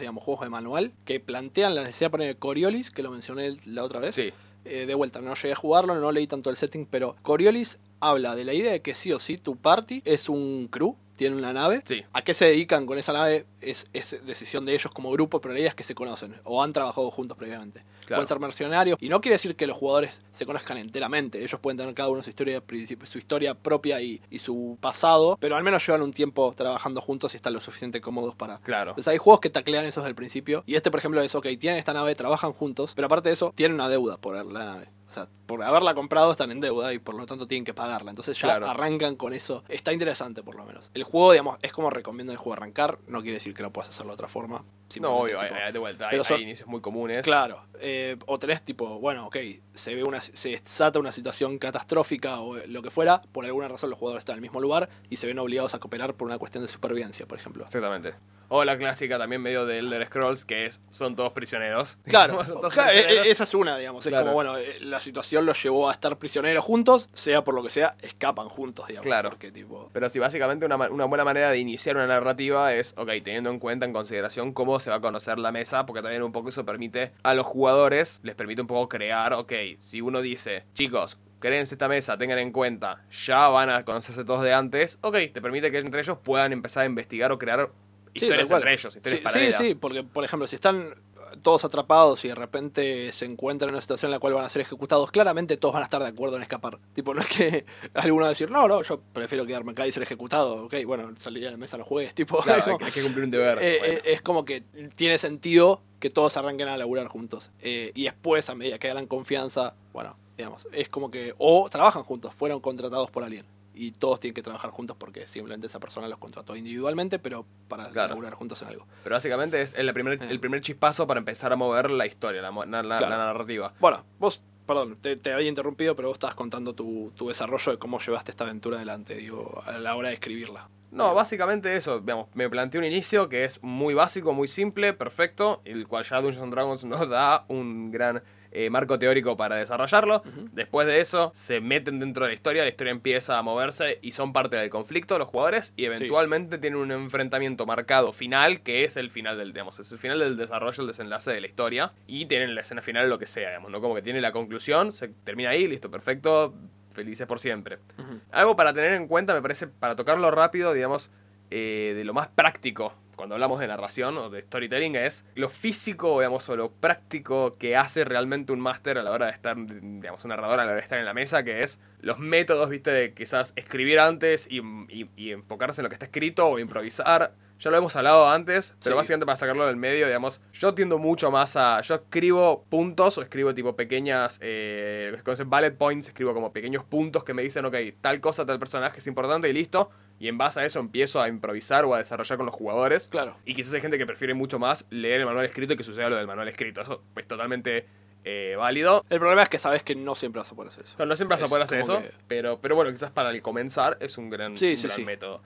digamos, juegos de manual, que plantean la necesidad de poner Coriolis, que lo mencioné la otra vez. Sí. Eh, de vuelta, no llegué a jugarlo, no leí tanto el setting, pero Coriolis habla de la idea de que sí o sí tu party es un crew, tiene una nave. Sí. ¿A qué se dedican con esa nave? Es, es decisión de ellos como grupo, pero la idea es que se conocen o han trabajado juntos previamente. Claro. Pueden ser mercenarios. Y no quiere decir que los jugadores se conozcan enteramente. Ellos pueden tener cada uno su historia, su historia propia y, y su pasado, pero al menos llevan un tiempo trabajando juntos y están lo suficiente cómodos para, Claro. entonces hay juegos que taclean eso desde el principio. Y este, por ejemplo, es, ok, tienen esta nave, trabajan juntos, pero aparte de eso, tienen una deuda por la nave. O sea, por haberla comprado están en deuda y por lo tanto tienen que pagarla. Entonces ya Claro. arrancan con eso. Está interesante por lo menos. El juego, digamos, es como recomiendo el juego arrancar. No quiere decir que no puedas hacerlo de otra forma. No, obvio, tipo, hay- hay- de vuelta. Hay, pero son- hay inicios muy comunes. Claro, eh, o tenés tipo, bueno, ok, se ve una, se desata una situación catastrófica o lo que fuera, por alguna razón los jugadores están en el mismo lugar y se ven obligados a cooperar por una cuestión de supervivencia, por ejemplo. Exactamente. O la clásica también medio de Elder Scrolls, que es son todos prisioneros. Claro, Son todos claro, e- prisioneros. e- esa es una, digamos. Es Claro. como, bueno, eh, la situación los llevó a estar prisioneros juntos, sea por lo que sea, escapan juntos, digamos. Claro. Porque, tipo, Pero sí, básicamente una, buena manera de iniciar una narrativa es, ok, teniendo en cuenta, en consideración cómo se va a conocer la mesa, porque también un poco eso permite a los jugadores, les permite un poco crear, ok, si uno dice, chicos, créense esta mesa, tengan en cuenta, ya van a conocerse todos de antes, ok, te permite que entre ellos puedan empezar a investigar o crear historias entre ellos, historias Sí, paralelas. Sí, sí, porque, por ejemplo, si están todos atrapados y de repente se encuentran en una situación en la cual van a ser ejecutados, claramente todos van a estar de acuerdo en escapar. Tipo, no es que alguno va a decir, no, no, yo prefiero quedarme acá y ser ejecutado. Ok, bueno, salí de la mesa, no juegues. Tipo, Claro, hay, como- que- hay que cumplir un deber. Eh, bueno. eh, es como que tiene sentido que todos arranquen a laburar juntos. Eh, y después, a medida que ganan confianza, bueno, digamos, es como que. O trabajan juntos, fueron contratados por alguien. Y todos tienen que trabajar juntos porque simplemente esa persona los contrató individualmente, pero para Claro. laburar juntos en algo. Pero básicamente es el primer, Eh. el primer chispazo para empezar a mover la historia, la, la- la- Claro. la narrativa. Bueno, vos, perdón, te, te había interrumpido, pero vos estabas contando tu, tu desarrollo de cómo llevaste esta aventura adelante, digo, a la hora de escribirla. No, básicamente eso, digamos, me planteé un inicio que es muy básico, muy simple, perfecto, el cual ya Dungeons and Dragons nos da un gran eh, marco teórico para desarrollarlo. Después de eso, se meten dentro de la historia, la historia empieza a moverse y son parte del conflicto los jugadores y eventualmente tienen un enfrentamiento marcado final, que es el final del, digamos, es el final del desarrollo, el desenlace de la historia y tienen la escena final lo que sea, digamos, ¿no? Como que tiene la conclusión, se termina ahí, listo, perfecto, felices por siempre. Algo para tener en cuenta, me parece, para tocarlo rápido, digamos, eh, de lo más práctico cuando hablamos de narración o de storytelling es lo físico, digamos, o lo práctico que hace realmente un máster a la hora de estar, digamos, un narrador a la hora de estar en la mesa, que es los métodos, viste, de quizás escribir antes y, y- y enfocarse en lo que está escrito o improvisar. Ya lo hemos hablado antes, pero Sí. básicamente para sacarlo del medio, digamos, yo tiendo mucho más a. Yo escribo puntos o escribo tipo pequeñas. Eh, bullet points, escribo como pequeños puntos que me dicen, ok, tal cosa, tal personaje es importante y listo. Y en base a eso empiezo a improvisar o a desarrollar con los jugadores. Claro. Y quizás hay gente que prefiere mucho más leer el manual escrito y que suceda lo del manual escrito. Eso es totalmente eh, válido. El problema es que sabes que no siempre vas a poder hacer eso. No, no siempre vas a poder hacer eso, que- pero, pero bueno, quizás para el comenzar es un gran, Sí, un sí, gran sí. método.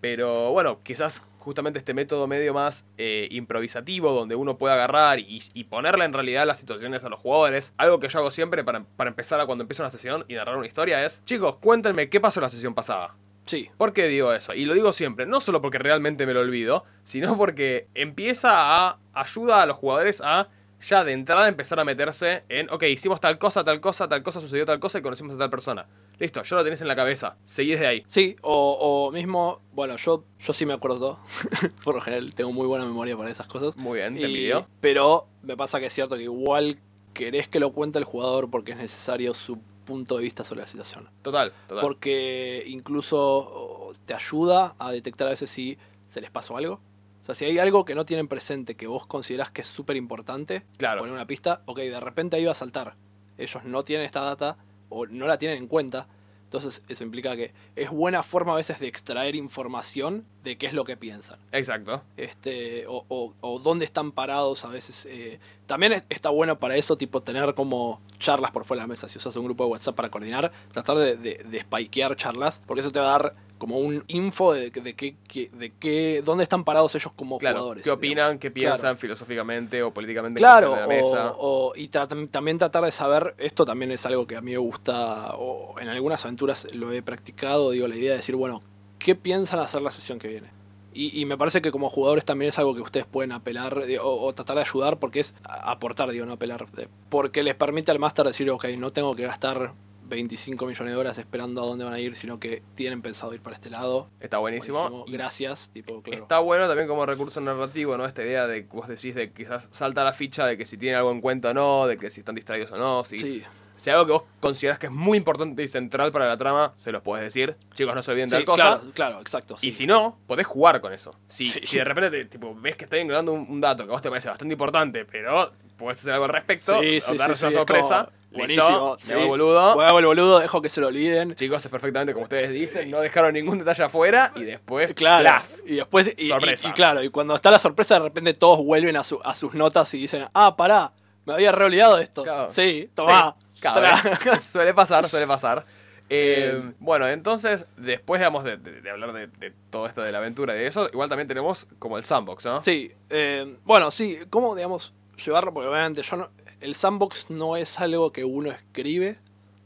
Pero bueno, quizás justamente este método medio más eh, improvisativo, donde uno puede agarrar y, y ponerle en realidad las situaciones a los jugadores. Algo que yo hago siempre para, para empezar a cuando empiezo una sesión y narrar una historia es, chicos, cuéntenme qué pasó la sesión pasada. Sí. ¿Por qué digo eso? Y lo digo siempre, no solo porque realmente me lo olvido, sino porque empieza a ayuda a los jugadores a ya de entrada empezar a meterse en, ok, hicimos tal cosa, tal cosa, tal cosa, sucedió tal cosa y conocimos a tal persona. Listo, ya lo tenés en la cabeza, seguí desde ahí. Sí, o, o mismo, bueno, yo, yo sí me acuerdo. Por lo general tengo muy buena memoria para esas cosas. Muy bien, te envidio. Pero me pasa que es cierto que igual querés que lo cuente el jugador porque es necesario su punto de vista sobre la situación. Total, total. Porque incluso oh, te ayuda a detectar a veces si se les pasó algo. O sea, si hay algo que no tienen presente que vos considerás que es súper importante, Claro. poner una pista, ok, de repente ahí va a saltar. Ellos no tienen esta data o no la tienen en cuenta. Entonces eso implica que es buena forma a veces de extraer información de qué es lo que piensan. Exacto. Este, o, o- o dónde están parados a veces. eh, también es- está bueno para eso, tipo, tener como charlas por fuera de la mesa. Si usas un grupo de WhatsApp para coordinar, tratar de, de, de spikear charlas, porque eso te va a dar como un info de, de qué, de qué, dónde están parados ellos como Claro, jugadores. ¿qué opinan, digamos. qué Claro. piensan filosóficamente o políticamente Claro, en la mesa? o, o- y tra- también tratar de saber, esto también es algo que a mí me gusta, o en algunas aventuras lo he practicado, digo, la idea de decir, bueno, ¿qué piensan hacer la sesión que viene? Y, y me parece que como jugadores también es algo que ustedes pueden apelar o, o tratar de ayudar porque es aportar, digo, no apelar. Porque les permite al máster decir, ok, no tengo que gastar 25 millones de horas esperando a dónde van a ir, sino que tienen pensado ir para este lado. Está buenísimo. Buenísimo, Gracias, tipo, claro. Está bueno también como recurso narrativo, ¿no? Esta idea de que vos decís de quizás salta la ficha de que si tienen algo en cuenta o no, de que si están distraídos o no, si, Sí, si hay algo que vos considerás que es muy importante y central para la trama, se los podés decir. Chicos, no se olviden de sí, tal cosa. claro, claro, exacto. Y si no, podés jugar con eso. Si, Sí. si de repente te- tipo, ves que está ignorando un, un dato que a vos te parece bastante importante, pero podés hacer algo al respecto, Sí, o sí, una sorpresa. como, Buenísimo. me hago el boludo. Hago el boludo, dejo que se lo olviden. Chicos, es perfectamente como ustedes dicen, no dejaron ningún detalle afuera y después, Claro. plaf. Y después, y, Sorpresa. y claro, y cuando está la sorpresa, de repente todos vuelven a, su- a sus notas y dicen, ah, pará, me había reolvidado de esto. Claro. Sí, tomá. Sí, claro, suele pasar, suele pasar. Eh, bueno, entonces, después digamos, de, de- de hablar de, de todo esto de la aventura y de eso, igual también tenemos como el sandbox, ¿no? Sí, eh, bueno, sí, ¿cómo, digamos, llevarlo? Porque obviamente yo no, el sandbox no es algo que uno escribe,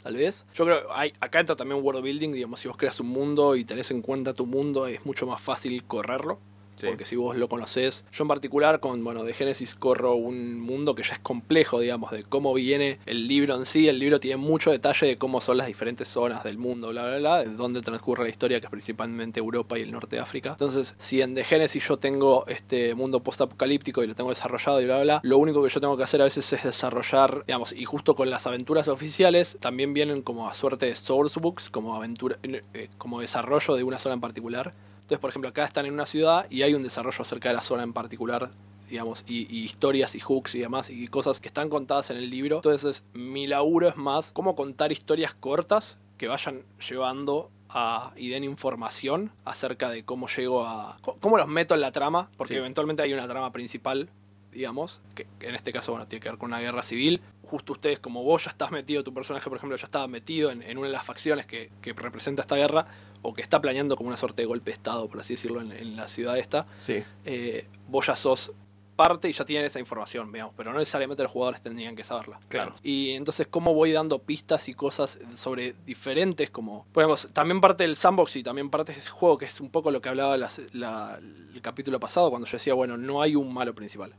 tal vez. Yo creo, hay, acá entra también world building, digamos, si vos creas un mundo y tenés en cuenta tu mundo, es mucho más fácil correrlo. Porque si vos lo conocés, yo en particular con, bueno, de Génesis corro un mundo que ya es complejo, digamos, de cómo viene el libro en sí. El libro tiene mucho detalle de cómo son las diferentes zonas del mundo, bla, bla, bla, de dónde transcurre la historia, que es principalmente Europa y el norte de África. Entonces, si en The Génesis yo tengo este mundo post-apocalíptico y lo tengo desarrollado y bla, bla, bla, lo único que yo tengo que hacer a veces es desarrollar, digamos, y justo con las aventuras oficiales, también vienen como a suerte de sourcebooks, como aventura, eh, como desarrollo de una zona en particular. Entonces, por ejemplo, acá están en una ciudad y hay un desarrollo acerca de la zona en particular, digamos, y, y historias y hooks y demás, y cosas que están contadas en el libro. Entonces, mi laburo es más cómo contar historias cortas que vayan llevando a, y den información acerca de cómo llego a... cómo los meto en la trama, porque Sí. eventualmente hay una trama principal, digamos, que, que en este caso, bueno, tiene que ver con una guerra civil. Justo ustedes, como vos ya estás metido, tu personaje, por ejemplo, ya estaba metido en, en una de las facciones que, que representa esta guerra, o que está planeando como una suerte de golpe de Estado, por así decirlo, en, en la ciudad esta, Sí. eh, vos ya sos parte y ya tienen esa información, digamos, pero no necesariamente los jugadores tendrían que saberla. Claro. Y entonces, ¿cómo voy dando pistas y cosas sobre diferentes, como, podemos, también parte del sandbox y también parte del juego, que es un poco lo que hablaba las- la- el capítulo pasado, cuando yo decía, bueno, no hay un malo principal.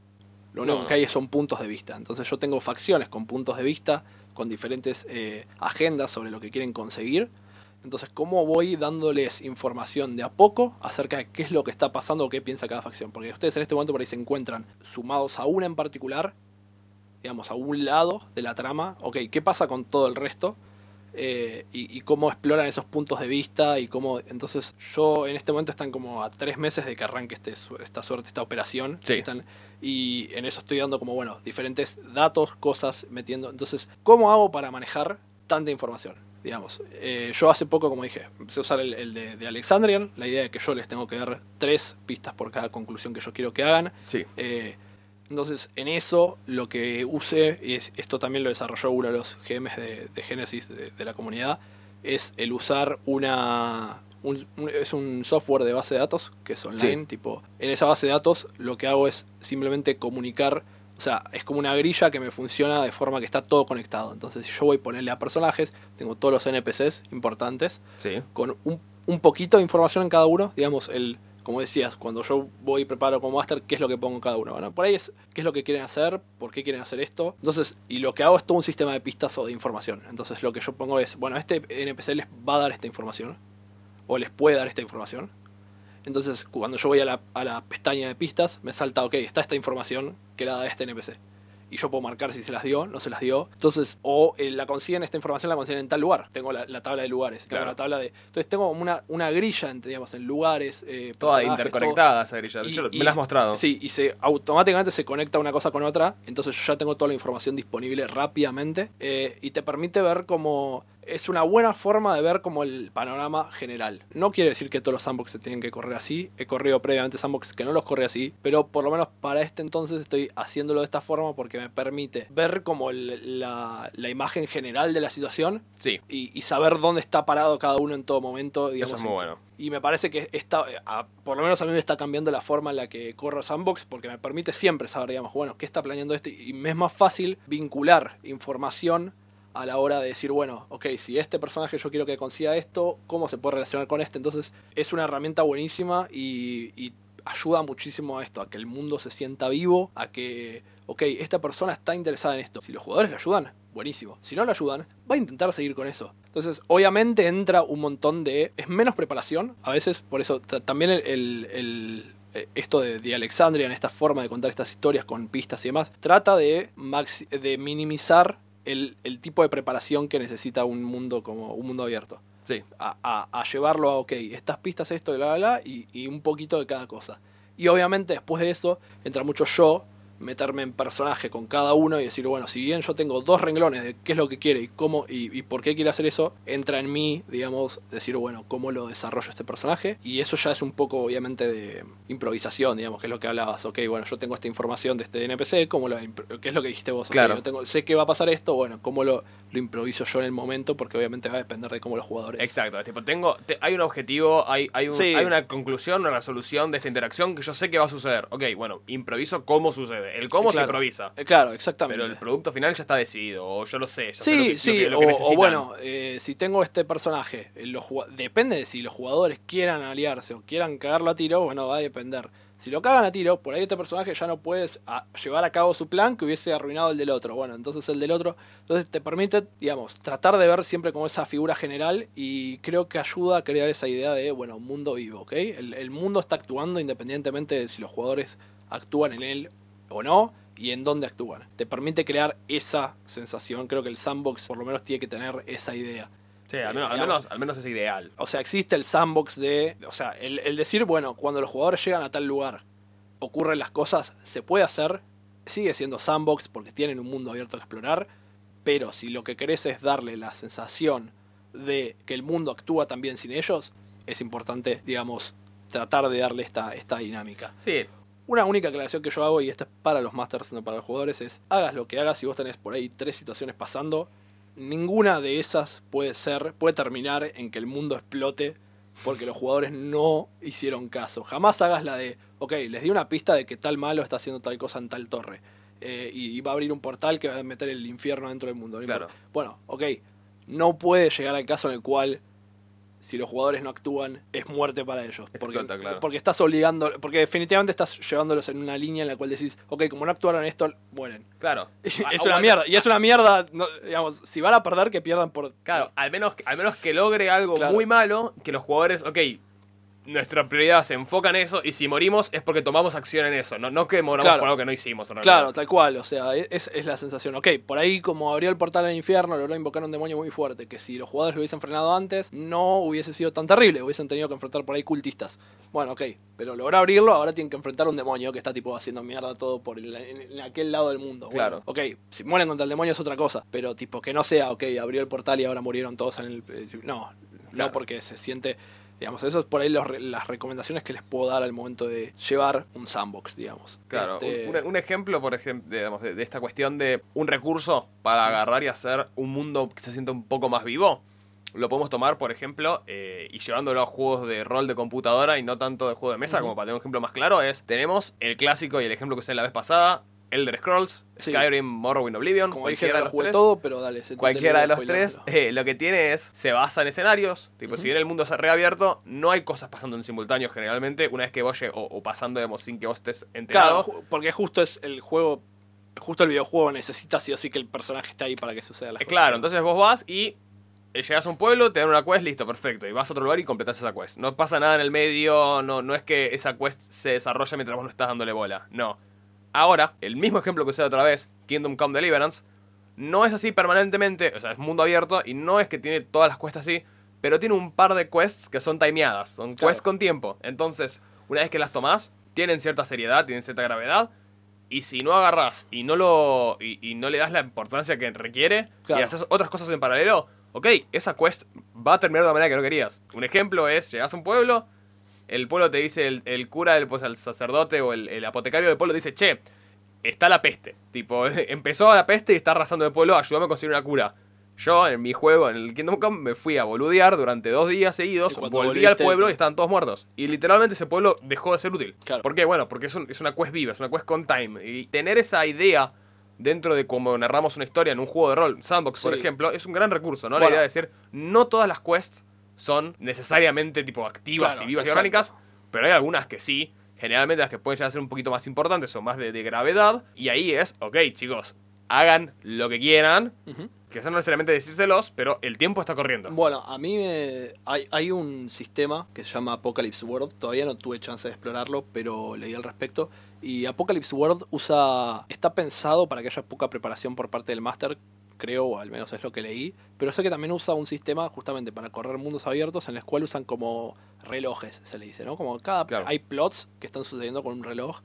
Lo único No, no. que hay son puntos de vista. Entonces yo tengo facciones con puntos de vista, con diferentes eh, agendas sobre lo que quieren conseguir. Entonces, ¿cómo voy dándoles información de a poco acerca de qué es lo que está pasando o qué piensa cada facción? Porque ustedes en este momento por ahí se encuentran sumados a una en particular, digamos, a un lado de la trama. Ok, ¿qué pasa con todo el resto? Eh, y, y cómo exploran esos puntos de vista y cómo... Entonces, yo en este momento están como a tres meses de que arranque este, esta suerte, esta operación. Sí. Están, y en eso estoy dando como, bueno, diferentes datos, cosas, metiendo... Entonces, ¿cómo hago para manejar tanta información? Digamos, Eh, yo hace poco, como dije, empecé a usar el, el de, de Alexandrian, la idea de que yo les tengo que dar tres pistas por cada conclusión que yo quiero que hagan. Sí. Eh, entonces, en eso lo que use, y es, esto también lo desarrolló uno de los GMs de, de Genesis de, de la comunidad, es el usar una. un- un- es un software de base de datos que es online. Sí. Tipo, en esa base de datos lo que hago es simplemente comunicar. O sea, es como una grilla que me funciona de forma que está todo conectado. Entonces, si yo voy a ponerle a personajes, tengo todos los NPCs importantes Sí. con un, un poquito de información en cada uno. Digamos, el, como decías, cuando yo voy y preparo como máster, ¿qué es lo que pongo en cada uno? Bueno, por ahí es qué es lo que quieren hacer, por qué quieren hacer esto. Entonces, y lo que hago es todo un sistema de pistas o de información. Entonces, lo que yo pongo es, bueno, este NPC les va a dar esta información, o les puede dar esta información. Entonces, cuando yo voy a la, a la pestaña de pistas, me salta, ok, está esta información que la da este NPC. Y yo puedo marcar si se las dio, no se las dio. Entonces, o eh, la consiguen, esta información la consiguen en tal lugar. Tengo la, la tabla de lugares. Tengo la tabla de. Entonces tengo como una, una grilla, digamos, en lugares. eh, Toda interconectada esa grilla. Y- Yo- y- me la has mostrado. Sí, y se automáticamente se conecta una cosa con otra. Entonces yo ya tengo toda la información disponible rápidamente. eh, y te permite ver como es una buena forma de ver como el panorama general. No quiere decir que todos los sandbox se tienen que correr así. He corrido previamente sandbox que no los corre así, pero por lo menos para este entonces estoy haciéndolo de esta forma porque me permite ver como el- la, la imagen general de la situación Sí, y, y saber dónde está parado cada uno en todo momento. Digamos, eso es muy bueno. y me parece que está, por lo menos a mí me está cambiando la forma en la que corro Sandbox porque me permite siempre saber, digamos, bueno, qué está planeando este y me es más fácil vincular información a la hora de decir, bueno, ok, si este personaje yo quiero que consiga esto, ¿cómo se puede relacionar con este? Entonces es una herramienta buenísima y, ayuda muchísimo a esto, a que el mundo se sienta vivo, a que, ok, esta persona está interesada en esto. Si los jugadores le ayudan, buenísimo. Si no le ayudan, va a intentar seguir con eso. Entonces, obviamente entra un montón de... Es menos preparación, a veces, por eso ta- también el... eh, esto de, de Alexandria, en esta forma de contar estas historias con pistas y demás, trata de, maxi- de minimizar el, el tipo de preparación que necesita un mundo como un mundo abierto Sí, a, a- a llevarlo a, ok, estas pistas, esto, bla, bla, bla, y, y un poquito de cada cosa. Y obviamente después de eso entra mucho yo, meterme en personaje con cada uno y decir, bueno, si bien yo tengo dos renglones de qué es lo que quiere y cómo y, y por qué quiere hacer eso, entra en mí, digamos, decir, bueno, cómo lo desarrollo este personaje. Y eso ya es un poco, obviamente, de improvisación, digamos, que es lo que hablabas. Ok, bueno, yo tengo esta información de este NPC, ¿cómo lo, ¿qué es lo que dijiste vos? Claro. yo tengo, sé que va a pasar esto, bueno, ¿cómo lo, lo improviso yo en el momento? Porque obviamente va a depender de cómo los jugadores... exacto. Tipo, tengo, te- hay un objetivo, hay, hay, un- Sí. hay una conclusión, una resolución de esta interacción que yo sé que va a suceder. Ok, bueno, improviso cómo sucede. El cómo se improvisa. Eh, Claro, exactamente. Pero el producto final ya está decidido, o yo lo sé. ya sé lo Sí, que- sí, lo que- lo o, que o necesitan. bueno, eh, si tengo este personaje, eh, los depende de si los jugadores quieran aliarse o quieran cagarlo a tiro, bueno, va a depender. Si lo cagan a tiro, por ahí este personaje ya no puedes a- llevar a cabo su plan que hubiese arruinado el del otro. Bueno, entonces el del otro, entonces te permite, digamos, tratar de ver siempre como esa figura general y creo que ayuda a crear esa idea de, bueno, mundo vivo, ¿ok? El, el mundo está actuando independientemente de si los jugadores actúan en él o no y en dónde actúan. Te permite crear esa sensación. Creo que el sandbox por lo menos tiene que tener esa idea. Sí, al menos, al digamos. menos, al menos es ideal. O sea, existe el sandbox de... O sea, el, el decir, bueno, cuando los jugadores llegan a tal lugar, ocurren las cosas, se puede hacer, sigue siendo sandbox porque tienen un mundo abierto a explorar, pero si lo que querés es darle la sensación de que el mundo actúa también sin ellos, es importante, digamos, tratar de darle esta, esta dinámica. Sí, Una única aclaración que yo hago, y esta es para los masters, no para los jugadores, es hagas lo que hagas si vos tenés por ahí tres situaciones pasando, ninguna de esas puede ser, puede terminar en que el mundo explote porque los jugadores no hicieron caso. Jamás hagas la de, ok, les di una pista de que tal malo está haciendo tal cosa en tal torre. eh, y, y va a abrir un portal que va a meter el infierno dentro del mundo. Claro. Bueno, ok, no puede llegar al caso en el cual si los jugadores no actúan, es muerte para ellos. Porque, Explota, claro. porque estás obligando, porque definitivamente estás llevándolos en una línea en la cual decís, ok, como no actuaron esto, mueren. claro. es una mierda, y es una mierda, no, digamos, si van a perder, que pierdan por... Claro, al menos, al menos que logre algo Claro. muy malo, que los jugadores, ok, nuestra prioridad se enfoca en eso y si morimos es porque tomamos acción en eso, no, no que moramos Claro. por algo que no hicimos. en. Claro, tal cual, o sea, e-, es, es la sensación. Ok, por ahí como abrió el portal al infierno, logró invocar un demonio muy fuerte, que si los jugadores lo hubiesen frenado antes, no hubiese sido tan terrible, hubiesen tenido que enfrentar por ahí cultistas. Bueno, ok, pero logró abrirlo, ahora tienen que enfrentar un demonio que está tipo haciendo mierda todo por el- en, en aquel lado del mundo. Bueno, Claro. ok, si mueren contra el demonio es otra cosa, pero tipo que no sea, ok, abrió el portal y ahora murieron todos en el... eh, No, Claro. no porque se siente... Digamos, eso es por ahí los las recomendaciones que les puedo dar al momento de llevar un sandbox, digamos. Claro, Este, un, un ejemplo, por ejemplo, digamos, de, de esta cuestión de un recurso para agarrar y hacer un mundo que se sienta un poco más vivo. Lo podemos tomar, por ejemplo, eh, y llevándolo a juegos de rol de computadora y no tanto de juego de mesa, como para tener un ejemplo más claro, es, tenemos el clásico y el ejemplo que usé la vez pasada, Elder Scrolls, Sí. Skyrim, Morrowind, Oblivion, Como dije, cualquiera no de los tres. todo, pero dale. Cualquiera de los tres, eh, lo que tiene es, se basa en escenarios, tipo, si bien el mundo es reabierto, no hay cosas pasando en simultáneo generalmente, una vez que vos o, o pasando, digamos, sin que vos estés enterado. Claro, porque justo es el juego. Justo el videojuego necesita sí o sí que el personaje esté ahí para que suceda la Eh, Claro, entonces vos vas y eh, llegas a un pueblo, te dan una quest, listo, perfecto. Y vas a otro lugar y completas esa quest. No pasa nada en el medio, no, no es que esa quest se desarrolle mientras vos no estás dándole bola. No. Ahora, el mismo ejemplo que usé otra vez, Kingdom Come Deliverance, no es así permanentemente, o sea, es mundo abierto y no es que tiene todas las quests así, pero tiene un par de quests que son timeadas, son Claro. quests con tiempo. Entonces, una vez que las tomás, tienen cierta seriedad, tienen cierta gravedad, y si no agarrás y no lo y, y no le das la importancia que requiere Claro. y haces otras cosas en paralelo, ok, esa quest va a terminar de la manera que no querías. Un ejemplo es, llegas a un pueblo, el pueblo te dice, el, el cura, el, pues, el sacerdote o el, el apotecario del pueblo dice, che, está la peste. Tipo, empezó la peste y está arrasando el pueblo, ayúdame a conseguir una cura. Yo, en mi juego, en el Kingdom Come, me fui a boludear durante dos días seguidos, volví al pueblo y estaban todos muertos. Y literalmente ese pueblo dejó de ser útil. Claro. ¿Por qué? Bueno, porque es, un- es una quest viva, es una quest con time. Y tener esa idea dentro de cómo narramos una historia en un juego de rol, Sandbox, por ejemplo, es un gran recurso, ¿no? Bueno. La idea de decir, no todas las quests son necesariamente tipo activas Claro, y vivas y orgánicas, pero hay algunas que sí. Generalmente las que pueden llegar a ser un poquito más importantes son más de, de gravedad. Y ahí es, ok, chicos, hagan lo que quieran. Ujú. Que no necesariamente decírselos, pero el tiempo está corriendo. Bueno, a mí me- hay, hay un sistema que se llama Apocalypse World. Todavía no tuve chance de explorarlo, pero leí al respecto. Y Apocalypse World usa. está pensado para que haya poca preparación por parte del máster, creo, o al menos es lo que leí. Pero sé que también usa un sistema justamente para correr mundos abiertos en los cuales usan como relojes, se le dice, ¿no? Como cada. Claro. hay plots que están sucediendo con un reloj.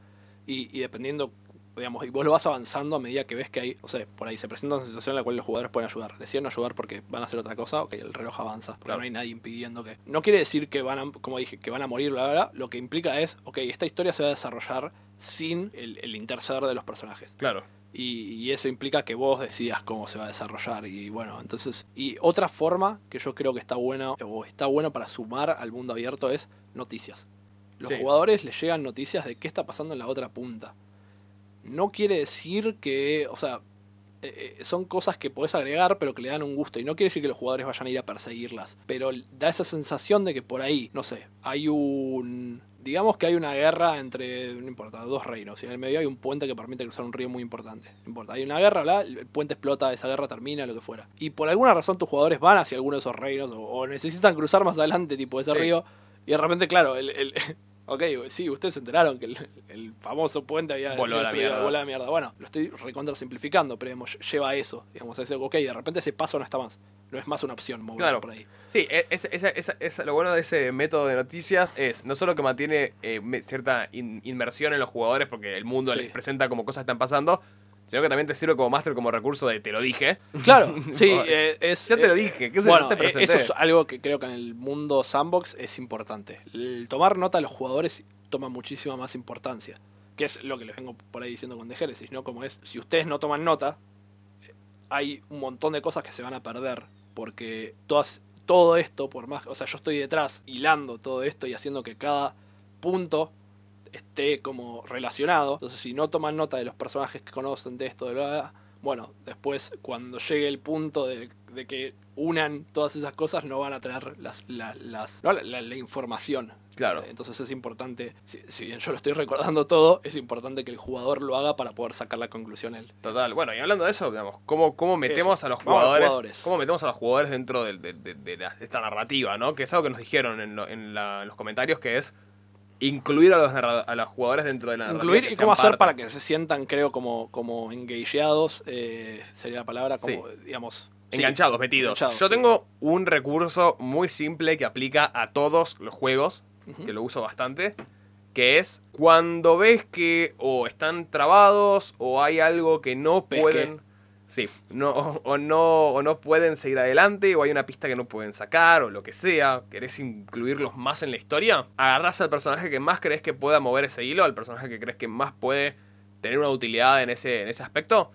Y, y dependiendo digamos, y vos lo vas avanzando a medida que ves que hay, o sea, por ahí se presenta una situación en la cual los jugadores pueden ayudar. Deciden ayudar porque van a hacer otra cosa, ok, el reloj avanza, porque Claro. no hay nadie impidiendo que... No quiere decir que van a, como dije, que van a morir, bla, bla, bla. Lo que implica es, ok, esta historia se va a desarrollar sin el, el interceder de los personajes. Claro. Y, y eso implica que vos decidas cómo se va a desarrollar. Y bueno, entonces. Y otra forma que yo creo que está buena, o está bueno para sumar al mundo abierto, es noticias. Los Sí. jugadores les llegan noticias de qué está pasando en la otra punta. No quiere decir que. O sea. eh, eh, son cosas que podés agregar, pero que le dan un gusto. Y no quiere decir que los jugadores vayan a ir a perseguirlas. Pero da esa sensación de que por ahí, no sé, hay un. Digamos que hay una guerra entre, no importa, dos reinos. Y en el medio hay un puente que permite cruzar un río muy importante. No importa, hay una guerra, bla, el puente explota, esa guerra termina, lo que fuera. Y por alguna razón tus jugadores van hacia alguno de esos reinos o, o necesitan cruzar más adelante, tipo ese Sí. río. Y de repente, claro, el, el- Ok, sí, ustedes se enteraron que el, el famoso puente había Voló a la mierda. voló la mierda. Bueno, lo estoy recontra simplificando, pero digamos, lleva a eso. Digamos, a ese, ok, de repente ese paso no está más. No es más una opción moverse Claro. por ahí. Sí, e- esa- esa- esa- lo bueno de ese método de noticias es no solo que mantiene eh, cierta in- inmersión en los jugadores porque el mundo Sí. les presenta como cosas que están pasando, sino que también te sirve como máster como recurso de te lo dije. Claro, sí, eh, es. ya te lo eh, dije, qué bueno, te presenté. eso es algo que creo que en el mundo sandbox es importante. El tomar nota de los jugadores toma muchísima más importancia. Que es lo que les vengo por ahí diciendo con The Genesis, ¿no? Como es, si ustedes no toman nota, hay un montón de cosas que se van a perder. Porque todas, todo esto, por más. O sea, yo estoy detrás hilando todo esto y haciendo que cada punto esté como relacionado. Entonces, si no toman nota de los personajes que conocen de esto, de bla, bueno, después cuando llegue el punto de, de que unan todas esas cosas, no van a tener las, la, las, no, la, la- la información. Claro. Eh, Entonces es importante, si, si bien yo lo estoy recordando todo, es importante que el jugador lo haga para poder sacar la conclusión él. Total. Bueno, y hablando de eso, digamos, ¿cómo, cómo metemos Eso. a los jugadores, jugadores. ¿Cómo metemos a los jugadores dentro de, de- de esta narrativa, ¿no? Que es algo que nos dijeron en, lo- en la- en los comentarios, que es incluir a los, a los jugadores dentro de la narrativa. Incluir y cómo hacer parte. para que se sientan, creo, como, como engageados, eh, sería la palabra, como, digamos... sí, Enganchados, metidos. enganchados, Yo sí. tengo un recurso muy simple que aplica a todos los juegos, Que lo uso bastante, que es cuando ves que o están trabados o hay algo que no ¿Ves pueden... Sí, no, o, no, o no pueden seguir adelante, o hay una pista que no pueden sacar, o lo que sea, querés incluirlos más en la historia, agarrás al personaje que más crees que pueda mover ese hilo, al personaje que crees que más puede tener una utilidad en ese, en ese aspecto,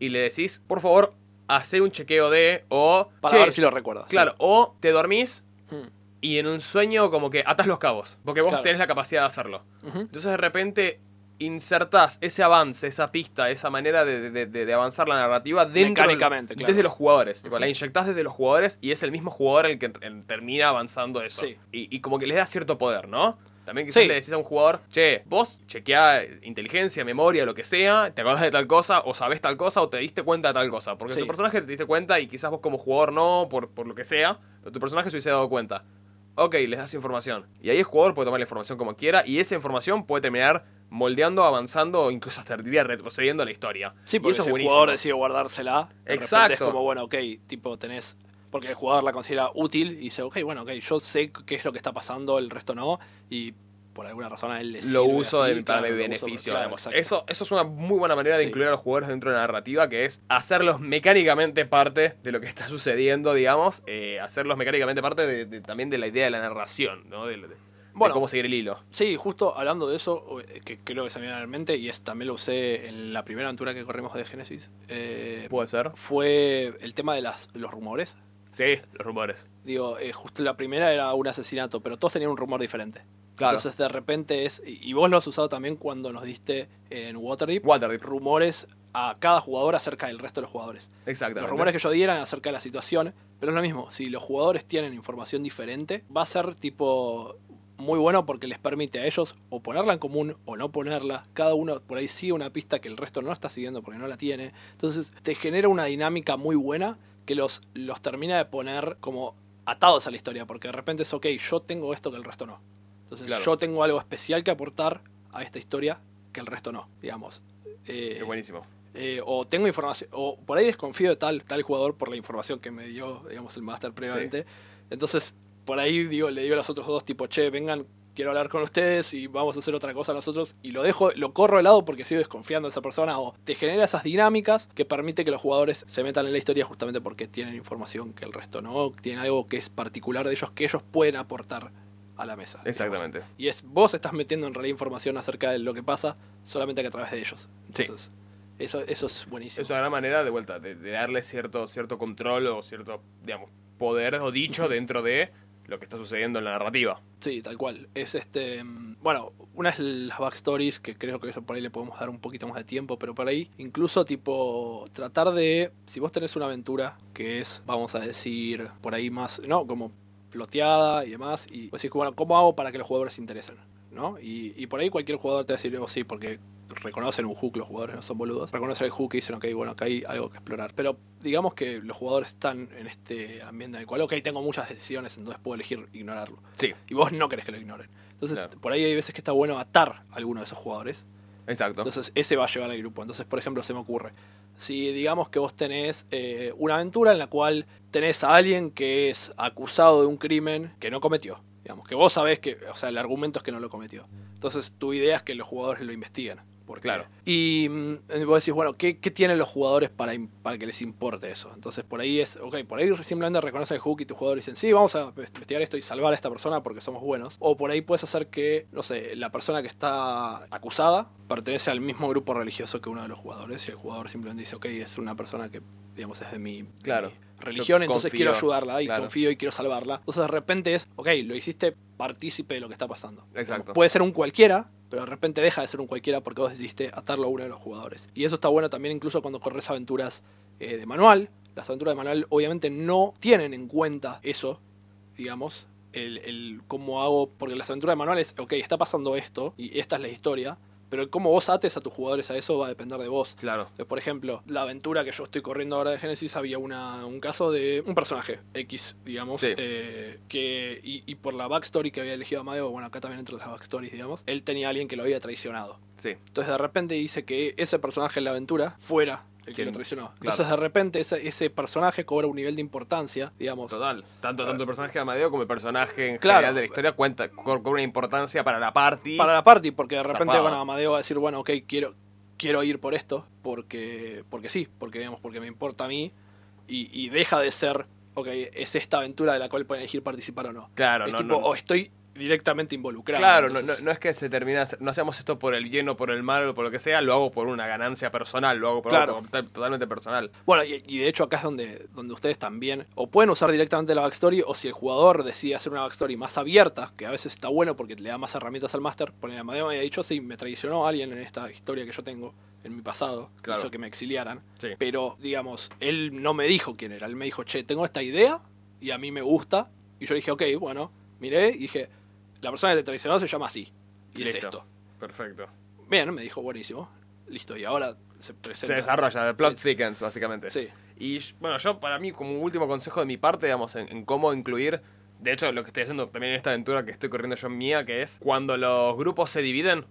y le decís, por favor, hace un chequeo de, o... Para "Che, ver si lo recuerdas. Claro, o te dormís. Hmm. Y en un sueño como que atas los cabos, porque vos Claro. tenés la capacidad de hacerlo. Entonces de repente insertás ese avance, esa pista, esa manera de, de- de- de avanzar la narrativa dentro Mecánicamente, claro. desde los jugadores. La inyectás desde los jugadores y es el mismo jugador el que termina avanzando eso. Sí. Y, y como que les da cierto poder, ¿no? También quizás Sí. le decís a un jugador, che, vos chequeá inteligencia, memoria, lo que sea, te acordás de tal cosa, o sabés tal cosa, o te diste cuenta de tal cosa. Porque Sí. tu personaje te diste cuenta y quizás vos como jugador no, por, por lo que sea, pero tu personaje se hubiese dado cuenta. Ok, les das información. Y ahí el jugador puede tomar la información como quiera y esa información puede terminar moldeando, avanzando o incluso hasta diría retrocediendo la historia. Sí, y porque eso si es el buenísimo. jugador decide guardársela, de Exacto. es como, bueno, ok, tipo tenés... Porque el jugador la considera útil y dice, ok, bueno, ok, yo sé qué es lo que está pasando, el resto no, y por alguna razón a él le lo sirve uso así, de- para claro, mi uso- beneficio. claro, exacto. Eso, eso es una muy buena manera de Sí. incluir a los jugadores dentro de la narrativa, que es hacerlos mecánicamente parte de lo que está sucediendo, digamos, eh, hacerlos mecánicamente parte de, de- también de la idea de la narración, ¿no? De, Bueno. cómo seguir el hilo. Sí, justo hablando de eso, eh, que creo que se me viene a la mente, y es, también lo usé en la primera aventura que corrimos de Genesis, eh, ¿Puede ser? fue el tema de las, los rumores. Sí, los rumores. Digo, eh, justo la primera era un asesinato, pero todos tenían un rumor diferente. Claro. Entonces de repente es, y vos lo has usado también cuando nos diste en Waterdeep, Waterdeep. rumores a cada jugador acerca del resto de los jugadores. Exactamente. Los rumores que yo dieran acerca de la situación, pero es lo mismo, si los jugadores tienen información diferente, va a ser tipo muy bueno porque les permite a ellos o ponerla en común o no ponerla. Cada uno por ahí sigue una pista que el resto no está siguiendo porque no la tiene. Entonces te genera una dinámica muy buena que los, los termina de poner como atados a la historia, porque de repente es, ok, yo tengo esto que el resto no. Entonces Claro. yo tengo algo especial que aportar a esta historia que el resto no, digamos. Eh, Es buenísimo. eh, o tengo información, o por ahí desconfío de tal, tal jugador por la información que me dio, digamos, el máster previamente. Entonces, por ahí digo, le digo a los otros dos, tipo, che, vengan, quiero hablar con ustedes y vamos a hacer otra cosa nosotros. Y lo dejo, lo corro de lado porque sigo desconfiando de esa persona. O te genera esas dinámicas que permite que los jugadores se metan en la historia justamente porque tienen información que el resto no. Tienen algo que es particular de ellos que ellos pueden aportar a la mesa. digamos. Exactamente. Y es vos estás metiendo en realidad información acerca de lo que pasa solamente que a través de ellos. Sí. Eso, eso es buenísimo. Es una gran manera, de vuelta, de, de darle cierto, cierto control o cierto, digamos, poder o dicho dentro de lo que está sucediendo en la narrativa. Sí, tal cual. Es este. mm, Bueno, una es las backstories, que creo que eso por ahí le podemos dar un poquito más de tiempo, pero por ahí, incluso tipo, tratar de. Si vos tenés una aventura que es, vamos a decir, por ahí más. No, como ploteada y demás, y vos decís, bueno, ¿cómo hago para que los jugadores se interesen? ¿No? Y, y por ahí cualquier jugador te va a decir, oh, sí, porque reconocen un hook, los jugadores no son boludos. Reconocen el hook y dicen, ok, bueno, acá hay algo que explorar. Pero digamos que los jugadores están en este ambiente en el cual, ok, tengo muchas decisiones, entonces puedo elegir ignorarlo Sí, y vos no querés que lo ignoren. Entonces, Claro. por ahí hay veces que está bueno atar a alguno de esos jugadores. exacto. Entonces, ese va a llevar al grupo. Entonces, por ejemplo, se me ocurre. Si digamos que vos tenés eh, una aventura en la cual tenés a alguien que es acusado de un crimen que no cometió. Digamos, que vos sabés que, o sea, el argumento es que no lo cometió. Entonces, tu idea es que los jugadores lo investiguen. ¿Por qué? Claro. Y mm, vos decís, bueno, ¿qué, qué tienen los jugadores para, para que les importe eso? Entonces, por ahí es, ok, por ahí simplemente reconoce el hook y tus jugadores dicen, sí, vamos a investigar esto y salvar a esta persona porque somos buenos. O por ahí puedes hacer que, no sé, la persona que está acusada pertenece al mismo grupo religioso que uno de los jugadores y el jugador simplemente dice, ok, es una persona que, digamos, es de mi, de Claro. mi religión, Yo entonces confío, quiero ayudarla y claro. confío y quiero salvarla. Entonces, de repente es, ok, lo hiciste partícipe de lo que está pasando. Exacto. Puede ser un cualquiera, pero de repente deja de ser un cualquiera porque vos decidiste atarlo a uno de los jugadores. Y eso está bueno también incluso cuando corres aventuras eh, de manual. Las aventuras de manual obviamente no tienen en cuenta eso, digamos, el, el cómo hago, porque las aventuras de manual es, ok, está pasando esto y esta es la historia, pero cómo vos ates a tus jugadores a eso va a depender de vos. Claro. Entonces, por ejemplo, la aventura que yo estoy corriendo ahora de Genesis había una, un caso de un personaje X, digamos, Sí. eh, que y, y por la backstory que había elegido Amadeo, bueno, acá también entre las backstories, digamos, él tenía a alguien que lo había traicionado. Sí. Entonces de repente dice que ese personaje en la aventura fuera el que lo traicionó. Claro. Entonces de repente ese, ese personaje cobra un nivel de importancia, digamos. Total. Tanto, tanto el personaje de Amadeo como el personaje en Claro. general de la historia cuenta con con una importancia para la party. Para la party, porque de repente, Zarpado. bueno, Amadeo va a decir, bueno, ok, quiero, quiero ir por esto, porque, porque sí, porque digamos, porque me importa a mí, y, y deja de ser, ok, es esta aventura de la cual pueden elegir participar o no. Claro, es no, tipo, no. o estoy directamente involucrado. Claro, no, entonces- no, no es que se termina, no hacemos esto por el bien o por el mal o por lo que sea, lo hago por una ganancia personal, lo hago por Claro. algo total- totalmente personal. Bueno, y, y de hecho acá es donde, donde ustedes también o pueden usar directamente la backstory o si el jugador decide hacer una backstory más abierta, que a veces está bueno porque le da más herramientas al máster, poner a Amadeo me había dicho, sí, me traicionó alguien en esta historia que yo tengo, en mi pasado, Claro. hizo que me exiliaran, Sí. pero digamos, él no me dijo quién era, él me dijo, che, tengo esta idea y a mí me gusta, y yo dije, ok, bueno, miré y dije, la persona que te traicionó se llama así, y es esto. Perfecto. Bien, me dijo, buenísimo, listo, y ahora se Se presenta. desarrolla, el plot Sí. thickens, básicamente. Sí. Y bueno, yo para mí, como último consejo de mi parte, digamos, en, en cómo incluir, de hecho, lo que estoy haciendo también en esta aventura que estoy corriendo yo mía, que es cuando los grupos se dividen,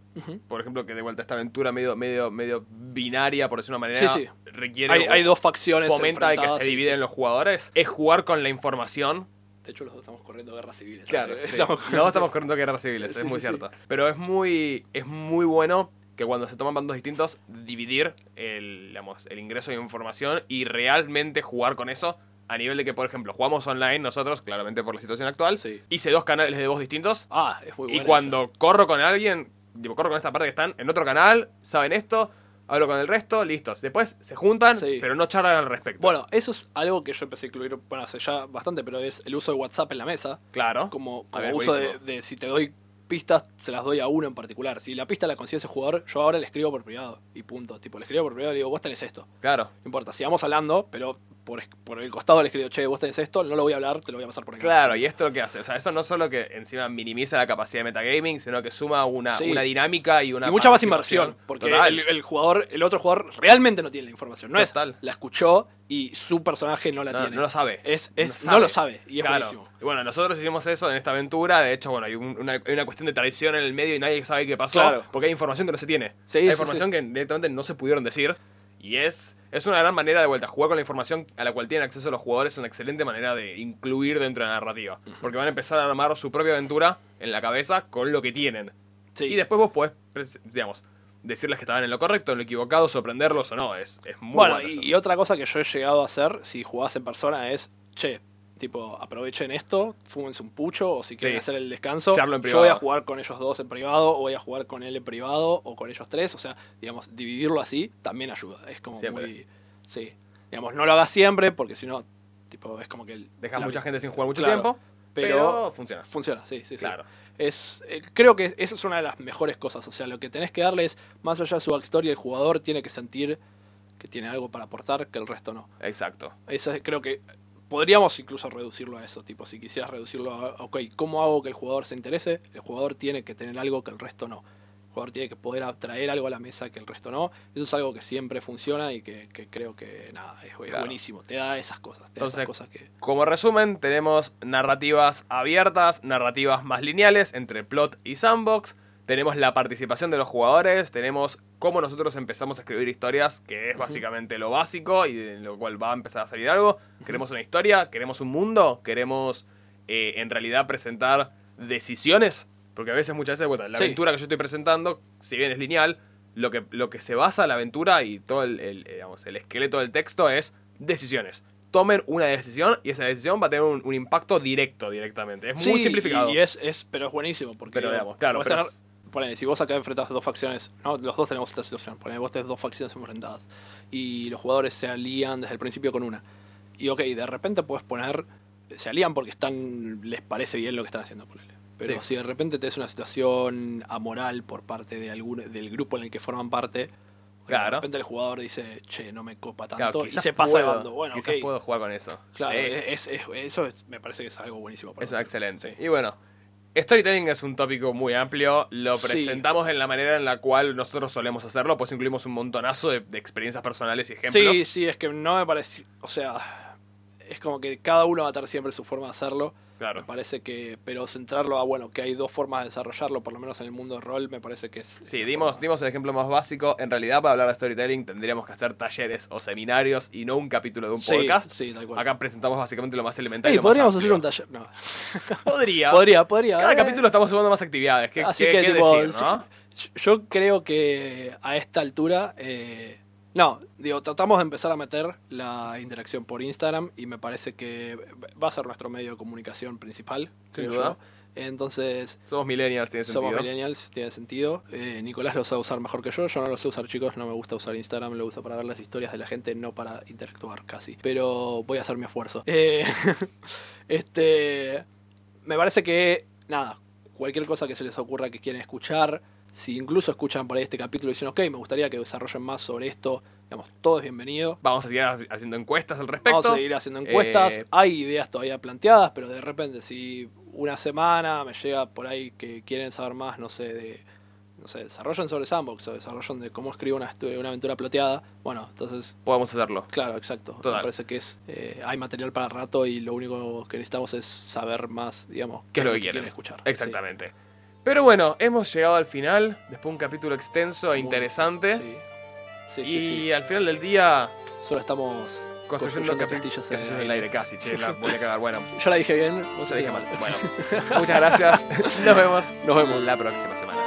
por ejemplo, que de vuelta esta aventura medio, medio, medio binaria, por decir una manera, Sí, sí. requiere Hay, hay dos facciones fomenta de que se dividen sí. los jugadores, es jugar con la información De hecho, los dos estamos corriendo guerras civiles. Claro, sí. Estamos corriendo- estamos corriendo guerras civiles, Sí, es muy cierto. Pero es muy, es muy bueno que cuando se toman bandos distintos, dividir el, digamos, el ingreso de información y realmente jugar con eso. A nivel de que, por ejemplo, jugamos online nosotros, claramente por la situación actual. Sí. Hice dos canales de voz distintos. Ah, es muy y bueno. cuando corro con alguien, tipo, corro con esta parte que están en otro canal, saben esto, hablo con el resto, listos. Después se juntan, Sí. pero no charlan al respecto. Bueno, eso es algo que yo empecé a incluir, bueno, hace ya bastante, pero es el uso de WhatsApp en la mesa. claro. Como, como ver, uso de, si te doy pistas, se las doy a uno en particular. Si la pista la consigue ese jugador, yo ahora le escribo por privado. Y punto. Tipo, le escribo por privado y le digo, vos tenés esto. Claro. No importa, sigamos hablando, pero por, por el costado le escribo, che, vos tenés esto, no lo voy a hablar, te lo voy a pasar por acá. Claro, y esto lo que hace, o sea, eso no solo que encima minimiza la capacidad de metagaming, sino que suma una, Sí. una dinámica y una y mucha más inversión, porque el, el jugador, el otro jugador realmente no tiene la información. No Total. es la escuchó y su personaje no la no, tiene. no lo sabe. Es, es, no, lo sabe y es Claro. buenísimo. Y bueno, nosotros hicimos eso en esta aventura. De hecho, bueno, hay un- una, hay una cuestión de traición en el medio y nadie sabe qué pasó. Claro. Porque hay información que no se tiene. Sí, hay sí, información que directamente no se pudieron decir. Y es, es una gran manera de vuelta. Jugar con la información a la cual tienen acceso los jugadores es una excelente manera de incluir dentro de la narrativa. Porque van a empezar a armar su propia aventura en la cabeza con lo que tienen. Sí. Y después vos podés, digamos, decirles que estaban en lo correcto, en lo equivocado, sorprenderlos o no. Es, es muy bueno, bueno. y otra cosa que yo he llegado a hacer, si jugás en persona, es, che, tipo, aprovechen esto, fúmense un pucho, o si quieren Sí. hacer el descanso, yo voy a jugar con ellos dos en privado, o voy a jugar con él en privado, o con ellos tres, o sea, digamos, dividirlo así también ayuda. Es como Siempre. muy... Sí. Digamos, no lo hagas siempre, porque si no, tipo, es como que... Dejas mucha gente sin jugar mucho Claro, tiempo, pero- pero, funciona. Funciona, sí, sí, sí. Claro. Es, eh, creo que esa es una de las mejores cosas. O sea, lo que tenés que darle es, más allá de su backstory, el jugador tiene que sentir que tiene algo para aportar que el resto no. Exacto. Eso es- creo que podríamos incluso reducirlo a eso. Tipo, si quisieras reducirlo a, ok, ¿cómo hago que el jugador se interese? El jugador tiene que tener algo que el resto no. El jugador tiene que poder traer algo a la mesa que el resto no. Eso es algo que siempre funciona y que, que creo que, nada, es, Claro. buenísimo. Te da esas cosas. Te da Entonces, esas cosas que... Como resumen, tenemos narrativas abiertas, narrativas más lineales entre plot y sandbox. Tenemos la participación de los jugadores, tenemos cómo nosotros empezamos a escribir historias, que es básicamente lo básico y de lo cual va a empezar a salir algo. Queremos una historia, queremos un mundo, queremos eh, en realidad presentar decisiones, porque a veces, muchas veces, bueno, la Sí. aventura que yo estoy presentando, si bien es lineal, lo que, lo que se basa la aventura y todo el, el, eh, digamos, el esqueleto del texto es decisiones. Tomen una decisión y esa decisión va a tener un, un impacto directo directamente. Es muy simplificado. Y, es, es, pero es buenísimo porque Pero, digamos, claro, pero tener- es- ponele, si vos acá enfrentás dos facciones, ¿no? los dos tenemos esta situación, ponele, vos tenés dos facciones enfrentadas y los jugadores se alían desde el principio con una. Y ok, de repente puedes poner, se alían porque están les parece bien lo que están haciendo, ponele. Pero Sí. si de repente tenés una situación amoral por parte de algún, del grupo en el que forman parte, de Claro. repente el jugador dice, che, no me copa tanto, Claro, y se pasa de puedo- bando. Bueno, quizás ok. puedo jugar con eso. Claro, Sí. es, es- eso es- me parece que es algo buenísimo. para Eso es excelente. Y bueno, storytelling es un tópico muy amplio. Lo Sí. presentamos en la manera en la cual nosotros solemos hacerlo, pues incluimos un montonazo de, de experiencias personales y ejemplos. Sí, sí, es que no me parece. O sea, es como que cada uno va a tener siempre su forma de hacerlo. Me parece que. Pero centrarlo a, bueno, que hay dos formas de desarrollarlo, por lo menos en el mundo de rol, me parece que es. Sí, dimos, dimos el ejemplo más básico. En realidad, para hablar de storytelling, tendríamos que hacer talleres o seminarios y no un capítulo de un Sí, podcast. sí, tal cual. Acá presentamos básicamente lo más elemental. y más podríamos hacer un taller. No. Podría. Podría, podría. Cada eh. capítulo estamos sumando más actividades. ¿Qué, Así qué- que, qué tipo, decir, no? sí, yo creo que a esta altura. eh, no, digo, tratamos de empezar a meter la interacción por Instagram y me parece que va a ser nuestro medio de comunicación principal. Creo yo. Entonces, Somos millennials, tiene somos sentido. millennials, tiene sentido. Eh, Nicolás lo sabe usar mejor que yo. Yo no lo sé usar, chicos. No me gusta usar Instagram. Lo uso para ver las historias de la gente, no para interactuar casi. Pero voy a hacer mi esfuerzo. Eh, este. Me parece que, nada, cualquier cosa que se les ocurra que quieren escuchar, si incluso escuchan por ahí este capítulo y dicen, ok, me gustaría que desarrollen más sobre esto, digamos, todo es bienvenido. Vamos a seguir haciendo encuestas al respecto. Vamos a seguir haciendo encuestas. Eh, Hay ideas todavía planteadas, pero de repente, si una semana me llega por ahí que quieren saber más, no sé, de. No sé, desarrollen sobre Sandbox o desarrollen de cómo escribir una, una aventura plateada. Bueno, entonces, Podemos hacerlo. claro, exacto. Total. Me parece que es. eh, hay material para rato y lo único que necesitamos es saber más, digamos, ¿Qué es lo que quieren quieren? escuchar. Exactamente. Pero bueno, hemos llegado al final, después de un capítulo extenso e interesante. Sí, sí, y sí. al final del día, Solo estamos Construyendo, castillos en el en el aire, casi, che, la voy a cagar. Bueno, Yo la dije bien, vos yo dije mal. Bueno, muchas gracias. Nos vemos Nos vemos. la próxima semana.